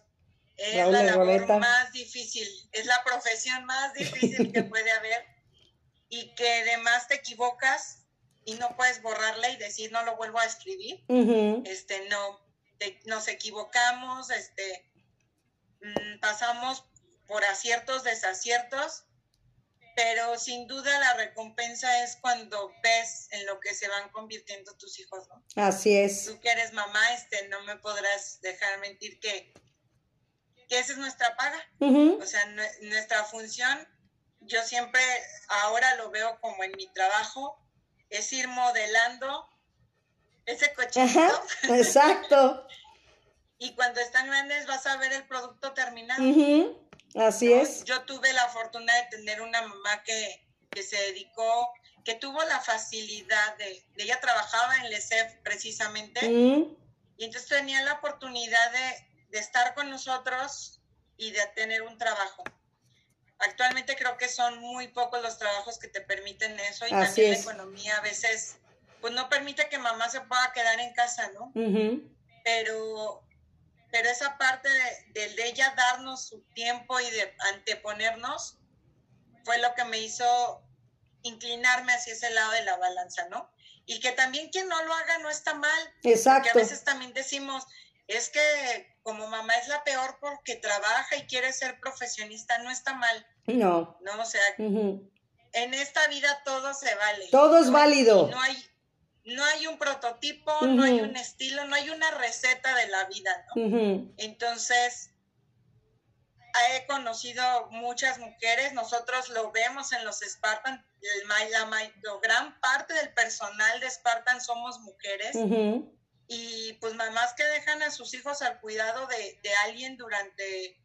Es Raúl la labor Arboleta. más difícil, es la profesión más difícil que puede haber y que además te equivocas y no puedes borrarla y decir no lo vuelvo a escribir. Ujú. Este, no, te- nos equivocamos, este, mm, pasamos por aciertos, desaciertos, pero sin duda la recompensa es cuando ves en lo que se van convirtiendo tus hijos, ¿no? Así es. tú que eres mamá, este, no me podrás dejar mentir que, que esa es nuestra paga. O sea, nue- nuestra función, yo siempre ahora lo veo como en mi trabajo, es ir modelando ese cochinito. exacto. y cuando están grandes vas a ver el producto terminado. Así es. Yo tuve la fortuna de tener una mamá que, que se dedicó, que tuvo la facilidad de, ella trabajaba en LESEF precisamente, y entonces tenía la oportunidad de, de estar con nosotros y de tener un trabajo. Actualmente creo que son muy pocos los trabajos que te permiten eso y también la economía a veces pues no permite que mamá se pueda quedar en casa, ¿no? Pero pero esa parte de, de, ella darnos su tiempo y de anteponernos fue lo que me hizo inclinarme hacia ese lado de la balanza, ¿no? Y que también quien no lo haga no está mal. Exacto. Porque a veces también decimos, es que como mamá es la peor porque trabaja y quiere ser profesionista, no está mal. No. No, o sea, en esta vida todo se vale. Todo es válido. no hay, no hay un prototipo, no hay un estilo, no hay una receta de la vida, ¿no? Entonces, he conocido muchas mujeres, nosotros lo vemos en los Spartan, la, gran parte del personal de Spartan somos mujeres y pues mamás que dejan a sus hijos al cuidado de, alguien durante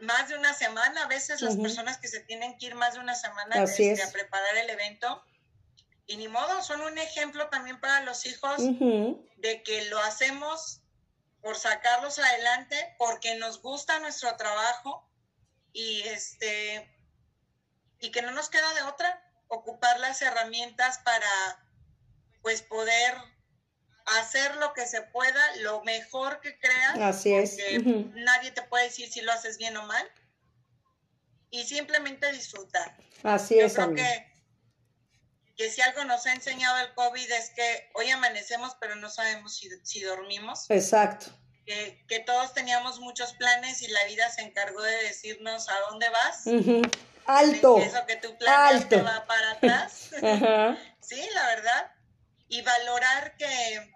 más de una semana, a veces las personas que se tienen que ir más de una semana este, a preparar el evento. Y ni modo, son un ejemplo también para los hijos de que lo hacemos por sacarlos adelante, porque nos gusta nuestro trabajo y este y que no nos queda de otra ocupar las herramientas para pues poder hacer lo que se pueda, lo mejor que creas. Así es. Nadie te puede decir si lo haces bien o mal. Y simplemente disfrutar. Así es. Creo que, que si algo nos ha enseñado el COVID es que hoy amanecemos, pero no sabemos si, si dormimos. Exacto. Que, que, todos teníamos muchos planes y la vida se encargó de decirnos a dónde vas. Alto. Eso que tu plan te va para atrás. sí, la verdad. Y valorar que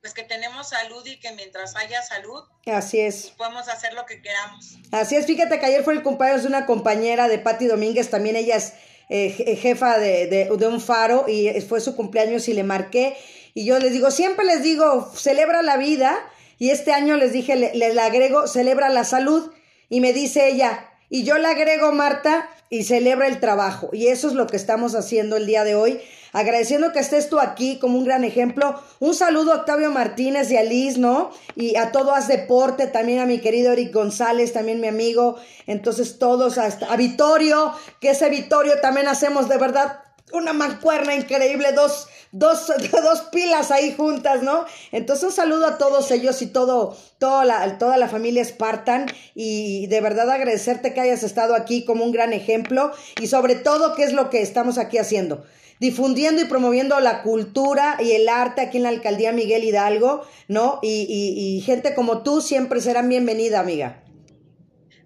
pues que tenemos salud y que mientras haya salud, así es. Podemos hacer lo que queramos. Así es, fíjate que ayer fue el cumpleaños de una compañera de Patti Domínguez, también ella es eh, jefa de, de, un faro y fue su cumpleaños y le marqué y yo les digo, siempre les digo, celebra la vida y este año les dije, le, le agrego, celebra la salud y me dice ella, y yo le agrego, Marta, y celebra el trabajo. Y eso es lo que estamos haciendo el día de hoy. Agradeciendo que estés tú aquí como un gran ejemplo. Un saludo a Octavio Martínez y a Liz, ¿no? Y a todo Haz Deporte, también a mi querido Eric González, también mi amigo. Entonces todos, a, a Vitorio, que ese Vitorio también hacemos de verdad una mancuerna increíble, dos, dos, dos pilas ahí juntas, ¿no? Entonces un saludo a todos ellos y todo, toda la, toda la familia Spartan y de verdad agradecerte que hayas estado aquí como un gran ejemplo y sobre todo qué es lo que estamos aquí haciendo. Difundiendo y promoviendo la cultura y el arte aquí en la alcaldía Miguel Hidalgo, ¿no? Y, y, y gente como tú siempre serán bienvenida, amiga.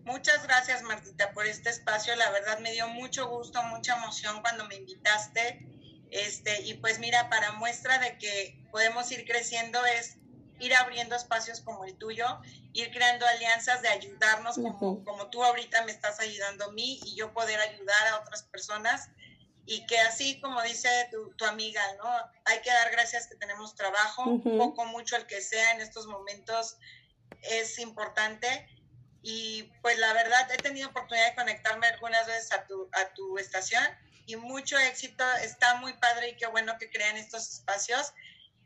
Muchas gracias, Martita, por este espacio. La verdad me dio mucho gusto, mucha emoción cuando me invitaste. Este, y pues mira, para muestra de que podemos ir creciendo es ir abriendo espacios como el tuyo, ir creando alianzas de ayudarnos, como, como tú ahorita me estás ayudando a mí y yo poder ayudar a otras personas. Y que así como dice tu, tu amiga, ¿no? Hay que dar gracias que tenemos trabajo, poco, mucho, el que sea en estos momentos es importante y pues la verdad he tenido oportunidad de conectarme algunas veces a tu, a tu estación y mucho éxito, está muy padre y qué bueno que crean estos espacios.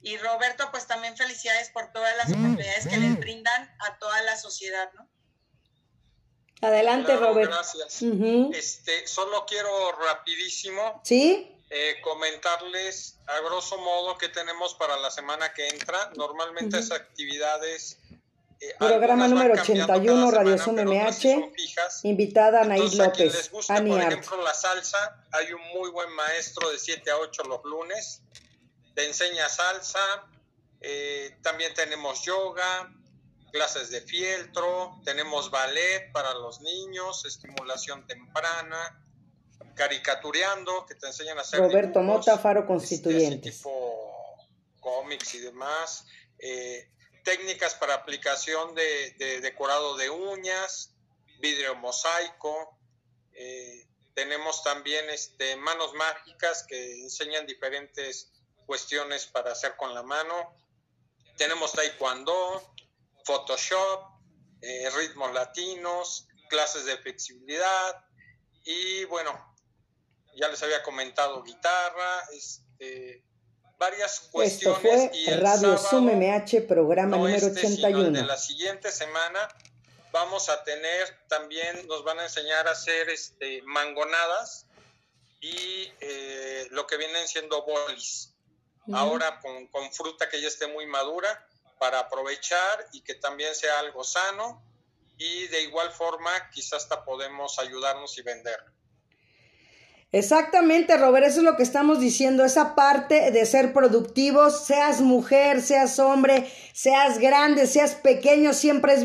Y Roberto, pues también felicidades por todas las mm, oportunidades que les mm. brindan a toda la sociedad, ¿no? Adelante, Roberto. Gracias. este, solo quiero rapidísimo ¿Sí? Eh, comentarles a grosso modo que tenemos para la semana que entra. Normalmente esas actividades eh, Programa número 81, Radio Zoom MH. Invitada Anaí López. les gusta, por ejemplo, la salsa, hay un muy buen maestro de 7 a 8 los lunes. Te enseña salsa. Eh, también tenemos yoga, clases de fieltro, tenemos ballet para los niños, estimulación temprana, caricatureando, que te enseñan a hacer. Roberto Mota, Faro este, Constituyente. tipo cómics y demás. Eh, técnicas para aplicación de, decorado de uñas, vidrio mosaico, eh, Tenemos también este, manos mágicas que enseñan diferentes cuestiones para hacer con la mano. Tenemos taekwondo, Photoshop, eh, ritmos latinos, clases de flexibilidad y bueno, ya les había comentado guitarra, este, varias cuestiones. Esto fue y el Radio sábado, Sum MH, programa no número este, sino el 81. de la siguiente semana vamos a tener también, nos van a enseñar a hacer este, mangonadas y eh, lo que vienen siendo bolis. Ahora con, con fruta que ya esté muy madura para aprovechar y que también sea algo sano y de igual forma quizás hasta podemos ayudarnos y vender. Exactamente, Robert, eso es lo que estamos diciendo, esa parte de ser productivos, seas mujer, seas hombre, seas grande, seas pequeño, siempre es bien.